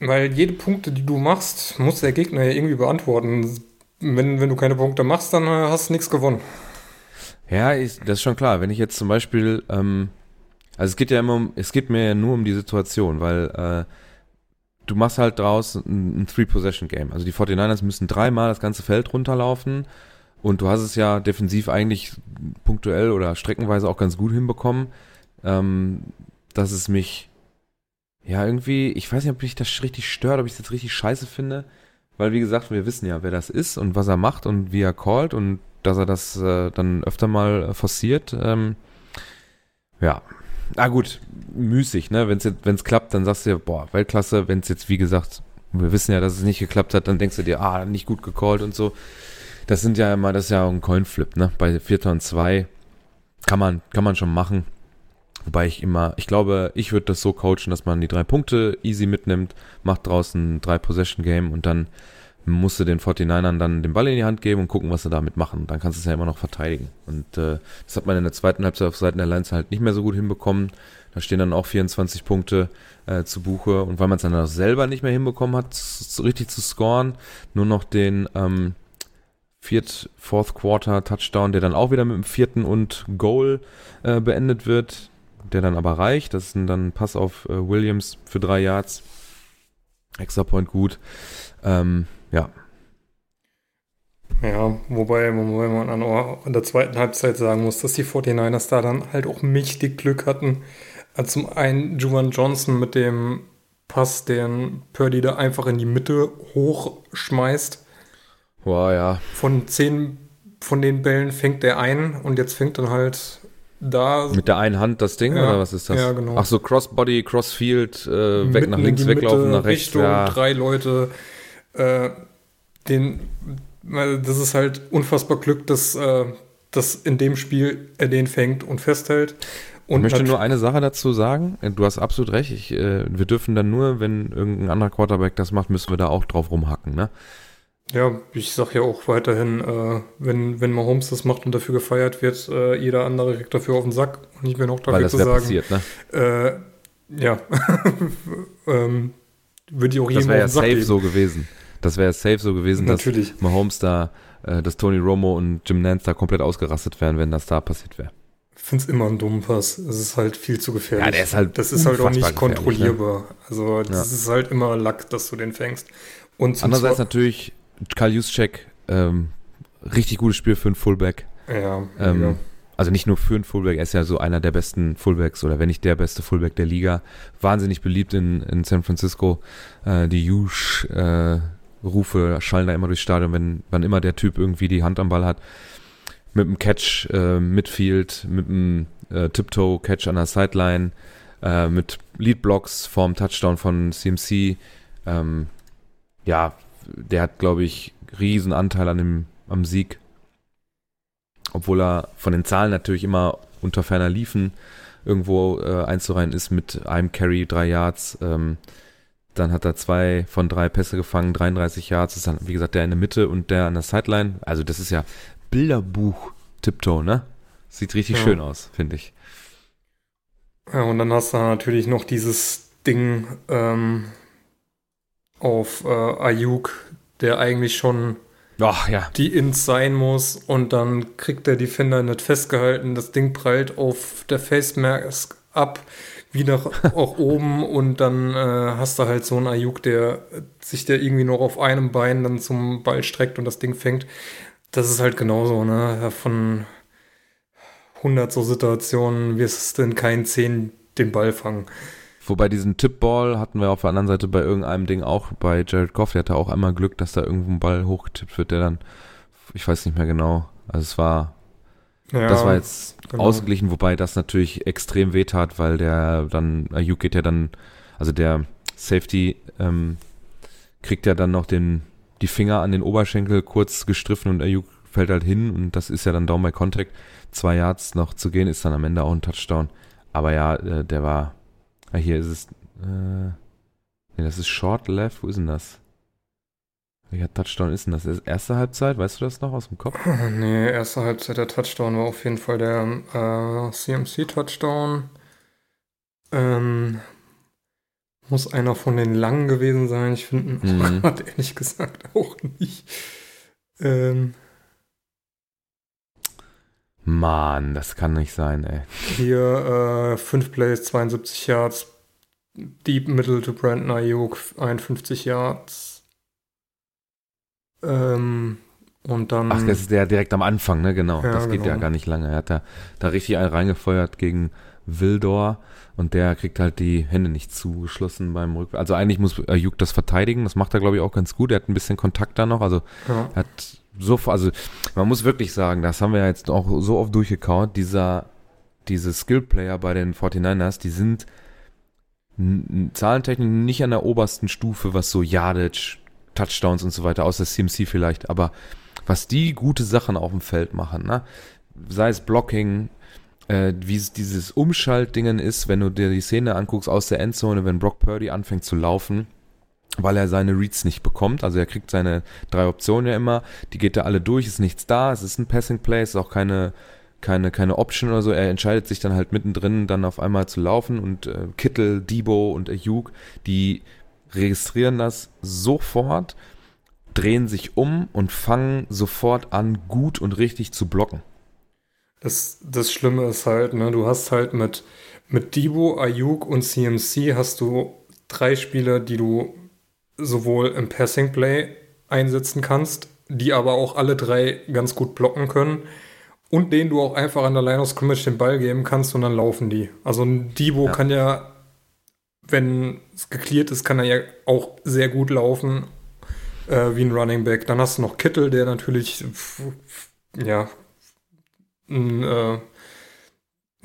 Weil jede Punkte, die du machst, muss der Gegner ja irgendwie beantworten. Wenn, wenn du keine Punkte machst, dann äh, hast du nichts gewonnen. Ja, ich, das ist schon klar. Wenn ich jetzt zum Beispiel, ähm, also es geht ja immer um, es geht mir ja nur um die Situation, weil äh, du machst halt draus ein, ein Three-Possession-Game. Also die 49ers müssen dreimal das ganze Feld runterlaufen und du hast es ja defensiv eigentlich punktuell oder streckenweise auch ganz gut hinbekommen, ähm, dass es mich ja irgendwie, ich weiß nicht, ob mich das richtig stört, ob ich es jetzt richtig scheiße finde, weil wie gesagt, wir wissen ja, wer das ist und was er macht und wie er callt und dass er das äh, dann öfter mal forciert. Ähm, ja, ah gut, müßig, ne? Wenn es wenn's klappt, dann sagst du dir, boah, Weltklasse. Wenn es jetzt, wie gesagt, wir wissen ja, dass es nicht geklappt hat, dann denkst du dir, ah, nicht gut gecallt und so. Das sind ja immer, das ist ja ein Coinflip, ne? Bei Vierter und zwei kann man, kann man schon machen. Wobei ich immer, ich glaube, ich würde das so coachen, dass man die drei Punkte easy mitnimmt, macht draußen drei Possession Game und dann musst du den 49ern dann den Ball in die Hand geben und gucken, was sie damit machen. Dann kannst du es ja immer noch verteidigen. Und äh, das hat man in der zweiten Halbzeit auf Seiten der Lions halt nicht mehr so gut hinbekommen. Da stehen dann auch 24 Punkte äh, zu Buche. Und weil man es dann auch selber nicht mehr hinbekommen hat, richtig zu scoren, nur noch den ähm, Viert, Fourth Quarter Touchdown, der dann auch wieder mit dem vierten und Goal äh, beendet wird, der dann aber reicht. Das ist dann ein Pass auf äh, Williams für drei Yards. Extra Point gut. Ähm, ja. Ja, wobei, wobei man in der zweiten Halbzeit sagen muss, dass die 49ers da dann halt auch mächtig Glück hatten. Also zum einen Juwan Johnson mit dem Pass, den Purdy da einfach in die Mitte hochschmeißt. Wow, ja. Von zehn von den Bällen fängt der ein und jetzt fängt dann halt da. Mit der einen Hand das Ding ja, oder was ist das? Ja, genau. Ach so, Crossbody, Crossfield, äh, weg nach links, weglaufen, nach rechts. Richtung, ja. drei Leute äh, den, das ist halt unfassbar Glück, dass, äh, dass in dem Spiel er den fängt und festhält. Und ich möchte nur eine Sache dazu sagen. Du hast absolut recht. Ich, äh, wir dürfen dann nur, wenn irgendein anderer Quarterback das macht, müssen wir da auch drauf rumhacken. Ne? Ja, ich sag ja auch weiterhin, äh, wenn, wenn Mahomes das macht und dafür gefeiert wird, äh, jeder andere kriegt dafür auf den Sack. Und ich bin auch dafür zu sagen. Passiert, ne? Äh, ja. ähm, würde ich auch jedem Das wäre ja safe geben. so gewesen. Das wäre safe so gewesen, Natürlich. dass Mahomes da, äh, dass Tony Romo und Jim Nance da komplett ausgerastet wären, wenn das da passiert wäre. Ich finde es immer ein dummen Pass. Es ist halt viel zu gefährlich. Ja, der ist halt Das ist halt auch nicht ne? kontrollierbar. Ne? Also das ja. ist halt immer Lack, dass du den fängst. Und Andererseits natürlich Karl Juszczyk, ähm, richtig gutes Spiel für einen Fullback. Ja, ähm, ja. Also nicht nur für einen Fullback, er ist ja so einer der besten Fullbacks oder wenn nicht der beste Fullback der Liga. Wahnsinnig beliebt in, in San Francisco. Äh, die Jusch, äh, Rufe schallen da immer durchs Stadion, wenn wann immer der Typ irgendwie die Hand am Ball hat. Mit einem Catch, äh, Midfield, mit einem äh, Tiptoe-Catch an der Sideline. äh, mit Leadblocks vorm Touchdown von CMC. Ähm, ja, der hat, glaube ich, riesen Anteil an dem, am Sieg. Obwohl er von den Zahlen natürlich immer unter ferner Liefen irgendwo äh, einzureihen ist mit einem Carry, drei Yards. Ähm, dann hat er zwei von drei Pässe gefangen, 33 Yards. Das ist dann, wie gesagt, der in der Mitte und der an der Sideline. Also das ist ja Bilderbuch-Tiptoe, ne? Sieht richtig ja. schön aus, finde ich. Ja, und dann hast du natürlich noch dieses Ding ähm, auf äh, Ayuk, der eigentlich schon Ach, ja. die Ins sein muss und dann kriegt der Defender nicht festgehalten. Das Ding prallt auf der Face Mask ab wieder auch oben und dann äh, hast du halt so einen Ayuk, der sich der irgendwie noch auf einem Bein dann zum Ball streckt und das Ding fängt. Das ist halt genauso, ne? Von 100 so Situationen wirst du in keinen 10 den Ball fangen. Wobei diesen Tippball hatten wir auf der anderen Seite bei irgendeinem Ding auch bei Jared Goff, der hatte auch einmal Glück, dass da irgendwo ein Ball hochgetippt wird, der dann, ich weiß nicht mehr genau, also es war ja, das war jetzt genau. ausgeglichen, wobei das natürlich extrem wehtat, weil der dann, Ayuk geht ja dann, also der Safety ähm, kriegt ja dann noch den, die Finger an den Oberschenkel kurz gestriffen und Ayuk fällt halt hin und das ist ja dann Down by Contact. Zwei Yards noch zu gehen, ist dann am Ende auch ein Touchdown. Aber ja, äh, der war, ja, hier ist es, äh, nee, das ist Short Left, wo ist denn das? Welcher Touchdown ist denn das? Erste Halbzeit? Weißt du das noch aus dem Kopf? Nee, erste Halbzeit der Touchdown war auf jeden Fall der äh, CMC-Touchdown. Ähm, muss einer von den langen gewesen sein. Ich finde ihn mhm. ehrlich gesagt auch nicht. Ähm, Mann, das kann nicht sein, ey. Hier 5 äh, Plays, 72 Yards. Deep Middle to Brandon Ayuk, 51 Yards. Ähm, und dann. Ach, das ist der direkt am Anfang, ne? Genau. Ja, das geht genau. ja gar nicht lange. Er hat da, da richtig einen reingefeuert gegen Wildor und der kriegt halt die Hände nicht zugeschlossen beim Rück. Also eigentlich muss Ayuk das verteidigen. Das macht er, glaube ich, auch ganz gut. Er hat ein bisschen Kontakt da noch. Also ja. er hat so, also man muss wirklich sagen, das haben wir ja jetzt auch so oft durchgekaut. Dieser, diese Skill-Player bei den 49ers, die sind zahlentechnisch nicht an der obersten Stufe, was so Yardage, Touchdowns und so weiter, außer CMC vielleicht, aber was die gute Sachen auf dem Feld machen, ne? sei es Blocking, äh, wie es dieses Umschaltdingen ist, wenn du dir die Szene anguckst aus der Endzone, wenn Brock Purdy anfängt zu laufen, weil er seine Reads nicht bekommt. Also er kriegt seine drei Optionen ja immer, die geht er alle durch, ist nichts da, es ist ein Passing Play, es ist auch keine keine, keine Option oder so. Er entscheidet sich dann halt mittendrin dann auf einmal zu laufen und äh, Kittel, Debo und Ayuk, die registrieren das sofort, drehen sich um und fangen sofort an, gut und richtig zu blocken. Das, das Schlimme ist halt, ne, du hast halt mit, mit Debo, Ayuk und CMC hast du drei Spieler, die du sowohl im Passing Play einsetzen kannst, die aber auch alle drei ganz gut blocken können und denen du auch einfach an der Line of Scrimmage den Ball geben kannst und dann laufen die. Also ein Debo ja. kann ja wenn es geklärt ist, kann er ja auch sehr gut laufen, äh, wie ein Running Back. Dann hast du noch Kittel, der natürlich, ja, ein, äh,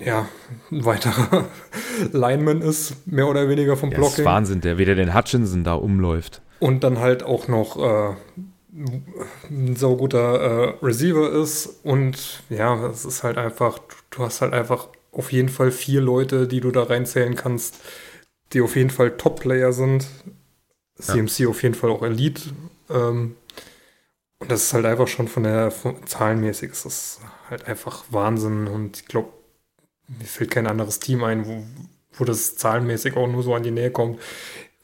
ja, ein weiterer Lineman ist, mehr oder weniger vom ja, Blocking. Das ist Wahnsinn, der wieder den Hutchinson da umläuft. Und dann halt auch noch äh, ein sauguter äh, Receiver ist. Und ja, es ist halt einfach, du hast halt einfach auf jeden Fall vier Leute, die du da reinzählen kannst, die auf jeden Fall Top-Player sind. CMC ja. auf jeden Fall auch Elite. Ähm, und das ist halt einfach schon von der von, zahlenmäßig ist das halt einfach Wahnsinn. Und ich glaube, mir fällt kein anderes Team ein, wo, wo das zahlenmäßig auch nur so an die Nähe kommt.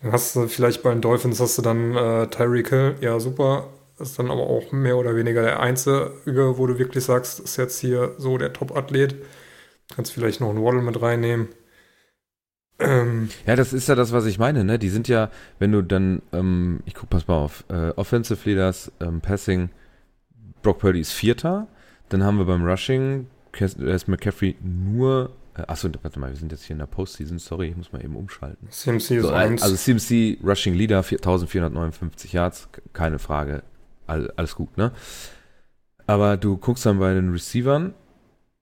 Dann hast du vielleicht bei den Dolphins hast du dann äh, Tyreek Hill, ja super, ist dann aber auch mehr oder weniger der Einzige, wo du wirklich sagst, ist jetzt hier so der Top-Athlet. Kannst vielleicht noch einen Waddle mit reinnehmen. Ähm, ja, das ist ja das, was ich meine, ne? Die sind ja, wenn du dann, ähm, ich guck, pass mal auf, äh, Offensive Leaders, ähm, Passing, Brock Purdy ist Vierter, dann haben wir beim Rushing, ist McCaffrey nur, äh, achso, warte mal, wir sind jetzt hier in der Postseason, sorry, ich muss mal eben umschalten. CMC ist so, eins. Also CMC, Rushing Leader, 1459 Yards, keine Frage, all, alles gut, ne? Aber du guckst dann bei den Receivern,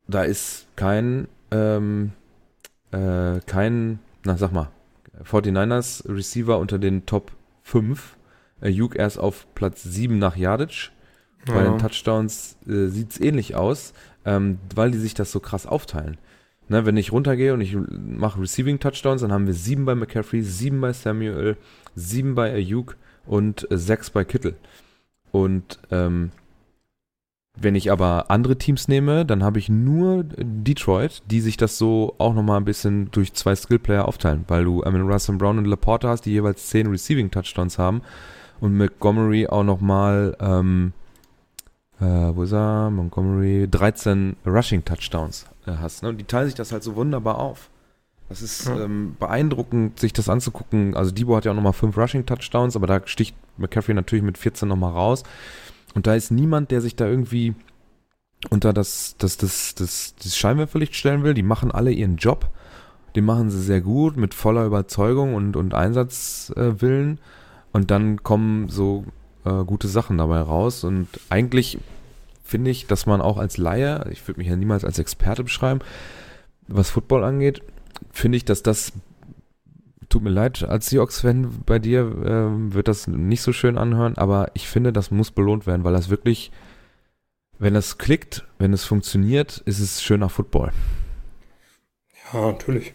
da ist kein, ähm, äh, keinen, na sag mal, 49ers Receiver unter den Top 5. Ayuk erst auf Platz 7 nach Yardage. Bei den Touchdowns äh, sieht es ähnlich aus, ähm, weil die sich das so krass aufteilen. Ne, wenn ich runtergehe und ich mache Receiving Touchdowns, dann haben wir sieben bei McCaffrey, sieben bei Samuel, sieben bei Ayuk und äh, sechs bei Kittel. Und ähm, wenn ich aber andere Teams nehme, dann habe ich nur Detroit, die sich das so auch nochmal ein bisschen durch zwei Skillplayer aufteilen, weil du Amon Russell Brown und Laporta hast, die jeweils zehn Receiving Touchdowns haben und Montgomery auch nochmal, ähm, äh, wo ist er? Montgomery 13 Rushing Touchdowns äh, hast. Ne? Und die teilen sich das halt so wunderbar auf. Das ist ja. ähm, beeindruckend, sich das anzugucken. Also Debo hat ja auch nochmal fünf Rushing Touchdowns, aber da sticht McCaffrey natürlich mit 14 nochmal raus. Und da ist niemand, der sich da irgendwie unter das, das, das, das, das Scheinwerferlicht stellen will. Die machen alle ihren Job. Den machen sie sehr gut, mit voller Überzeugung und, und Einsatzwillen. Äh, und dann kommen so äh, gute Sachen dabei raus. Und eigentlich finde ich, dass man auch als Laie, ich würde mich ja niemals als Experte beschreiben, was Football angeht, finde ich, dass das tut mir leid, als Seahawks-Fan bei dir äh, wird das nicht so schön anhören, aber ich finde, das muss belohnt werden, weil das wirklich, wenn das klickt, wenn es funktioniert, ist es schöner Football. Ja, natürlich.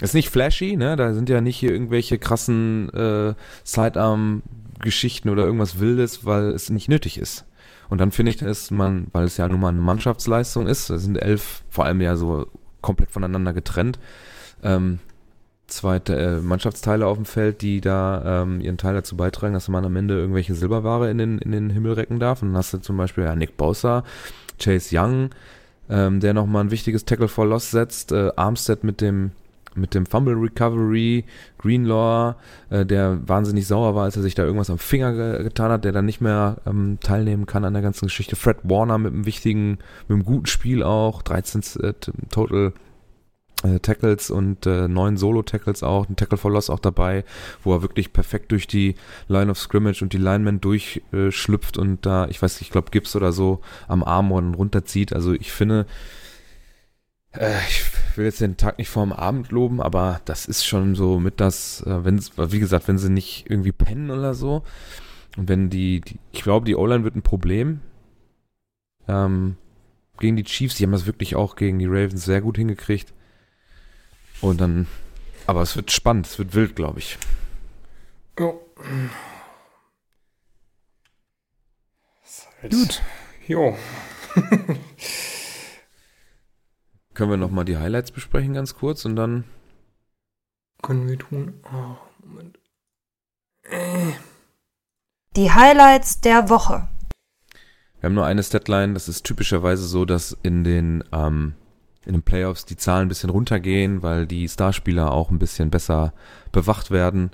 Ist nicht flashy, ne? Da sind ja nicht hier irgendwelche krassen äh, Sidearm-Geschichten oder irgendwas Wildes, weil es nicht nötig ist. Und dann finde ich, dass man, weil es ja nun mal eine Mannschaftsleistung ist, da sind elf vor allem ja so komplett voneinander getrennt, ähm, zweite äh, Mannschaftsteile auf dem Feld, die da ähm, ihren Teil dazu beitragen, dass man am Ende irgendwelche Silberware in den, in den Himmel recken darf. Und dann hast du zum Beispiel ja, Nick Bosa, Chase Young, ähm, der nochmal ein wichtiges Tackle for Loss setzt, äh, Armstead mit dem mit dem Fumble Recovery, Greenlaw, äh, der wahnsinnig sauer war, als er sich da irgendwas am Finger ge getan hat, der dann nicht mehr ähm, teilnehmen kann an der ganzen Geschichte. Fred Warner mit einem wichtigen, mit einem guten Spiel auch, 13 äh, Total äh, Tackles und äh, neun Solo-Tackles auch, ein Tackle for Loss auch dabei, wo er wirklich perfekt durch die Line of Scrimmage und die Linemen durchschlüpft äh, und da, ich weiß nicht, ich glaube Gips oder so am Arm runterzieht. Also ich finde, äh, ich will jetzt den Tag nicht vor dem Abend loben, aber das ist schon so mit das, äh, wenn wie gesagt, wenn sie nicht irgendwie pennen oder so und wenn die, die ich glaube, die O-Line wird ein Problem ähm, gegen die Chiefs, die haben das wirklich auch gegen die Ravens sehr gut hingekriegt. Und dann, aber es wird spannend, es wird wild, glaube ich. Ja. Halt Gut. Jo. Können wir nochmal die Highlights besprechen, ganz kurz und dann. Können wir tun. Oh, Moment. Die Highlights der Woche. Wir haben nur eine Statline, das ist typischerweise so, dass in den ähm, in den Playoffs die Zahlen ein bisschen runtergehen, weil die Starspieler auch ein bisschen besser bewacht werden.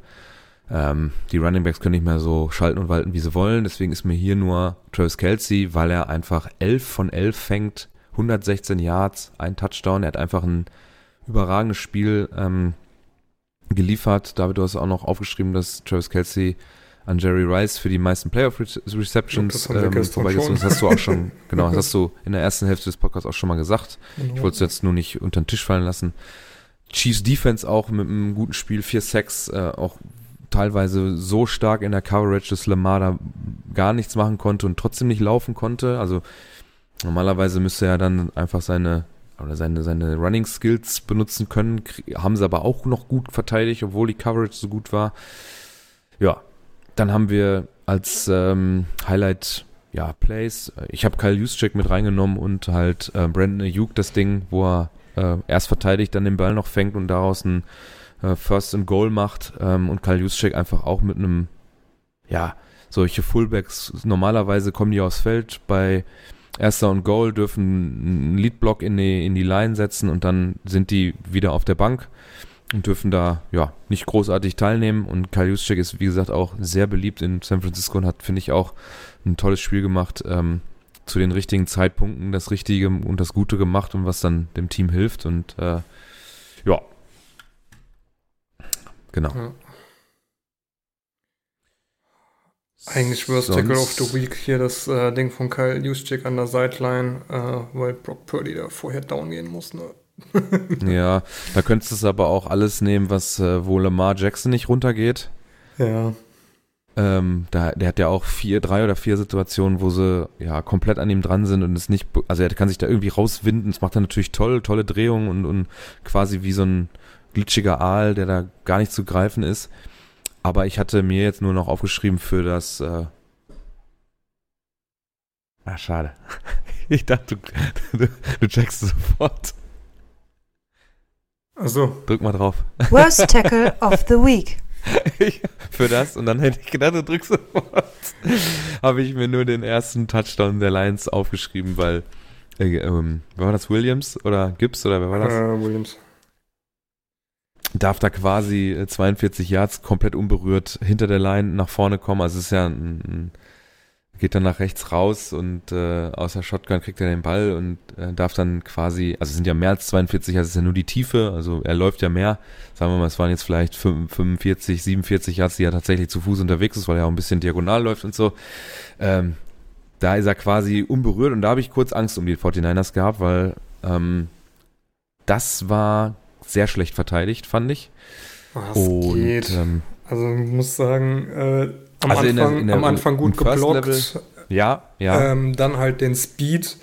Ähm, die Runningbacks können nicht mehr so schalten und walten, wie sie wollen. Deswegen ist mir hier nur Travis Kelsey, weil er einfach 11 von 11 fängt, 116 Yards, ein Touchdown. Er hat einfach ein überragendes Spiel ähm, geliefert. David, du hast auch noch aufgeschrieben, dass Travis Kelsey an Jerry Rice für die meisten Playoff Receptions ähm, vorbeigezogen. Das hast du auch schon, genau, das hast du in der ersten Hälfte des Podcasts auch schon mal gesagt. Genau. Ich wollte es jetzt nur nicht unter den Tisch fallen lassen. Chiefs Defense auch mit einem guten Spiel, vier Sacks, äh, auch teilweise so stark in der Coverage, dass Lamar da gar nichts machen konnte und trotzdem nicht laufen konnte. Also normalerweise müsste er dann einfach seine oder seine, seine Running Skills benutzen können, haben sie aber auch noch gut verteidigt, obwohl die Coverage so gut war. Ja, dann haben wir als ähm, Highlight ja, Plays. Ich habe Kyle Juszczyk mit reingenommen und halt äh, Brandon Ayuk das Ding, wo er äh, erst verteidigt, dann den Ball noch fängt und daraus ein äh, First and Goal macht ähm, und Kyle Juszczyk einfach auch mit einem, ja, solche Fullbacks, normalerweise kommen die aufs Feld, bei Erster und Goal dürfen einen Leadblock in die, in die Line setzen und dann sind die wieder auf der Bank und dürfen da ja nicht großartig teilnehmen. Und Kyle Juszczyk ist, wie gesagt, auch sehr beliebt in San Francisco und hat, finde ich, auch ein tolles Spiel gemacht. Ähm, zu den richtigen Zeitpunkten das Richtige und das Gute gemacht und was dann dem Team hilft. Und äh, ja. Genau. Ja. Eigentlich Worst Tackle of the Week hier das äh, Ding von Kyle Juszczyk an der Sideline, äh, weil Brock Purdy da vorher down gehen muss. Ne? ja, da könntest du es aber auch alles nehmen, was äh, wo Lamar Jackson nicht runtergeht. Ja. Ähm, da, der hat ja auch vier, drei oder vier Situationen, wo sie ja komplett an ihm dran sind und es nicht, also er kann sich da irgendwie rauswinden. Das macht er natürlich toll, tolle Drehungen und, und quasi wie so ein glitschiger Aal, der da gar nicht zu greifen ist. Aber ich hatte mir jetzt nur noch aufgeschrieben für das. Äh ah, schade. Ich dachte, du, du, du checkst sofort. Also. Drück mal drauf. Worst Tackle of the Week. für das und dann hätte ich gedacht, du drückst sofort. Habe ich mir nur den ersten Touchdown der Lions aufgeschrieben, weil äh, ähm, war das Williams oder Gibbs oder wer war das? Äh, Williams. Darf da quasi 42 äh, Yards komplett unberührt hinter der Line nach vorne kommen. Also es ist ja ein, geht dann nach rechts raus und äh, außer Shotgun kriegt er den Ball und äh, darf dann quasi, also es sind ja mehr als 42, also es ist ja nur die Tiefe, also er läuft ja mehr, sagen wir mal, es waren jetzt vielleicht 45, 47 Yards, die er tatsächlich zu Fuß unterwegs ist, weil er auch ein bisschen diagonal läuft und so. Ähm, da ist er quasi unberührt und da habe ich kurz Angst um die 49ers gehabt, weil ähm, das war sehr schlecht verteidigt, fand ich. Was und, geht? Ähm, also ich muss sagen, äh, am, also Anfang, in der, in der, am Anfang gut geblockt. Ja, ja. Ähm, dann halt den Speed,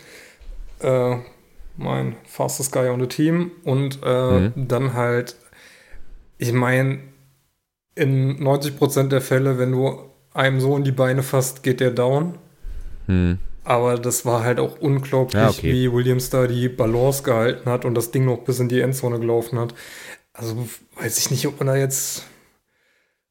äh, mein fastest guy on the team. Und äh, mhm. dann halt, ich meine, in 90% der Fälle, wenn du einem so in die Beine fasst, geht der down. Mhm. Aber das war halt auch unglaublich, ja, okay. wie Williams da die Balance gehalten hat und das Ding noch bis in die Endzone gelaufen hat. Also weiß ich nicht, ob man da jetzt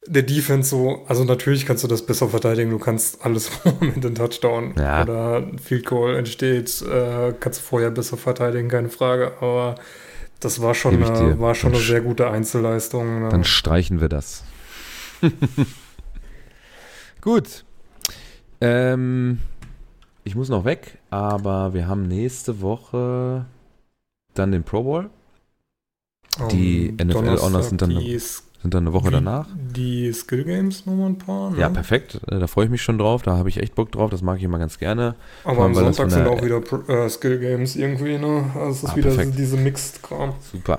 der Defense so, also natürlich kannst du das besser verteidigen, du kannst alles mit dem Touchdown ja. oder Field Goal entsteht, äh, kannst du vorher besser verteidigen, keine Frage, aber das war schon, eine, war schon eine sehr gute Einzelleistung. Ne? Dann streichen wir das. Gut. Ähm, ich muss noch weg, aber wir haben nächste Woche dann den Pro Bowl. Die um, NFL Honors sind dann. Die sind dann eine Woche danach. Die Skill Games nochmal ein paar. Ne? Ja, perfekt. Äh, da freue ich mich schon drauf. Da habe ich echt Bock drauf. Das mag ich immer ganz gerne. Aber am Sonntag sind auch wieder äh, Skill Games irgendwie, ne? Also es ist ah, wieder perfekt. diese Mixed-Kram. Super.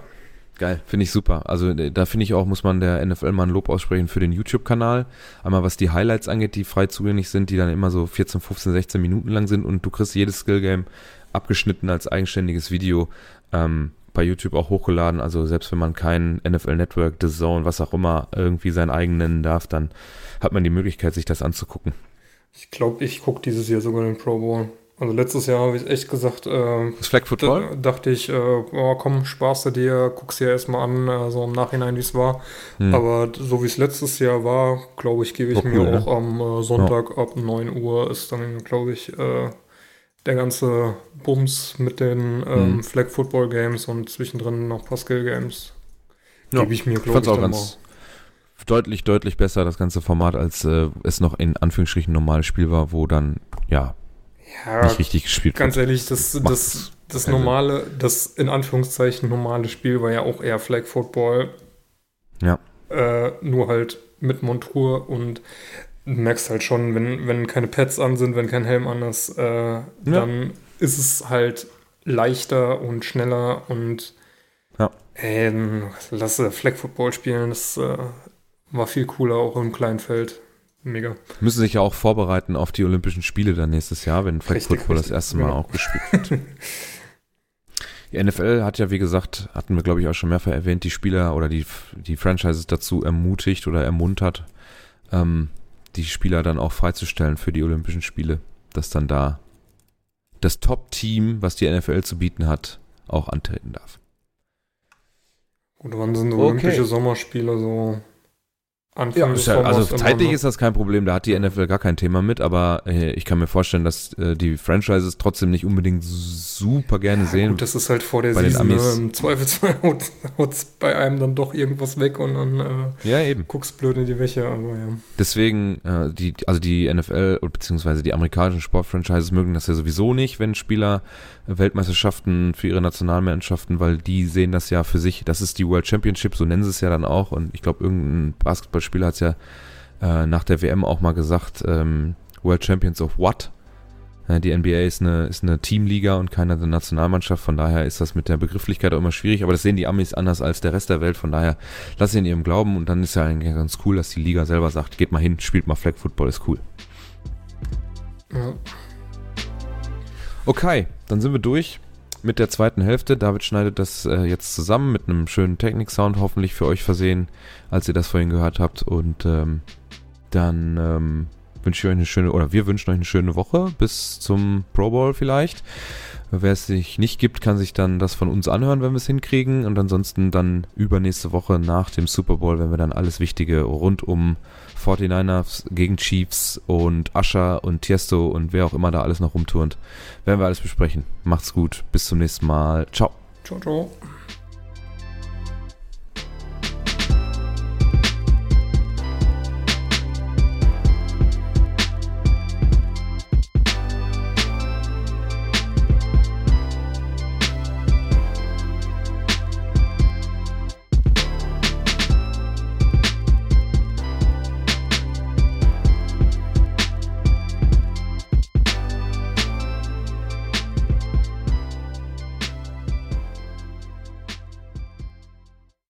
Geil, finde ich super. Also äh, da finde ich auch, muss man der NFL mal ein Lob aussprechen für den YouTube-Kanal. Einmal was die Highlights angeht, die frei zugänglich sind, die dann immer so 14, 15, 16 Minuten lang sind und du kriegst jedes Skill-Game abgeschnitten als eigenständiges Video. Ähm, bei YouTube auch hochgeladen. Also selbst wenn man kein NFL Network, The Zone, was auch immer irgendwie sein eigen nennen darf, dann hat man die Möglichkeit, sich das anzugucken. Ich glaube, ich gucke dieses Jahr sogar den Pro Bowl. Also letztes Jahr habe ich echt gesagt, äh, das Flag Football? dachte ich, äh, oh, komm, sparst du dir, guck's dir erstmal an, äh, so im Nachhinein, wie es war. Hm. Aber so wie es letztes Jahr war, glaube ich, gebe ich mir cool, auch ne? am äh, Sonntag ja. ab 9 Uhr ist dann, glaube ich, äh, der ganze Bums mit den ähm, mhm. Flag Football Games und zwischendrin noch Pascal Games ja, gebe ich mir, glaube ich, auch ganz mal. deutlich, deutlich besser, das ganze Format, als äh, es noch in Anführungsstrichen normales Spiel war, wo dann, ja, ja nicht richtig gespielt Ganz wird. ehrlich, das, das, das, das normale, das in Anführungszeichen normale Spiel war ja auch eher Flag Football. Ja. Äh, nur halt mit Montur und du merkst halt schon, wenn, wenn keine Pads an sind, wenn kein Helm an ist, äh, ja. dann ist es halt leichter und schneller und ja. Ey, lass Flag Football spielen, das äh, war viel cooler auch im kleinen Feld. Mega. Müssen sich ja auch vorbereiten auf die Olympischen Spiele dann nächstes Jahr, wenn Flag richtig, Football richtig, das erste Mal ja. auch gespielt wird. Die NFL hat ja, wie gesagt, hatten wir glaube ich auch schon mehrfach erwähnt, die Spieler oder die, die Franchises dazu ermutigt oder ermuntert, ähm, die Spieler dann auch freizustellen für die Olympischen Spiele, dass dann da das Top-Team, was die NFL zu bieten hat, auch antreten darf. Und wann sind Olympische okay. Sommerspiele so? Anfang ja, also zeitlich ist das kein Problem, da hat die NFL gar kein Thema mit, aber äh, ich kann mir vorstellen, dass äh, die Franchises trotzdem nicht unbedingt super gerne ja, sehen. Gut, das ist halt vor der Season, ne? im Zweifelsfall haut es bei einem dann doch irgendwas weg und dann äh, ja, eben. guckst blöd in die Wäsche, aber ja. Deswegen, äh, die, also die NFL beziehungsweise die amerikanischen Sportfranchises mögen das ja sowieso nicht, wenn Spieler Weltmeisterschaften für ihre Nationalmannschaften, weil die sehen das ja für sich, das ist die World Championship, so nennen sie es ja dann auch und ich glaube, irgendein Basketballspieler hat es ja äh, nach der WM auch mal gesagt, ähm, World Champions of what? Die NBA ist eine, ist eine Teamliga und keine Nationalmannschaft, von daher ist das mit der Begrifflichkeit auch immer schwierig, aber das sehen die Amis anders als der Rest der Welt, von daher lass sie in ihrem Glauben und dann ist ja eigentlich ganz cool, dass die Liga selber sagt, geht mal hin, spielt mal Flag Football, ist cool. Ja. Okay, dann sind wir durch mit der zweiten Hälfte. David schneidet das äh, jetzt zusammen mit einem schönen Technik-Sound hoffentlich für euch versehen, als ihr das vorhin gehört habt. Und ähm, dann ähm, wünsche ich euch eine schöne, oder wir wünschen euch eine schöne Woche bis zum Pro Bowl vielleicht. Wer es sich nicht gibt, kann sich dann das von uns anhören, wenn wir es hinkriegen. Und ansonsten dann übernächste Woche nach dem Super Bowl, wenn wir dann alles Wichtige rund um 49ers gegen Chiefs und Usher und Tiesto und wer auch immer da alles noch rumturnt, werden wir alles besprechen. Macht's gut, bis zum nächsten Mal. Ciao. Ciao, ciao.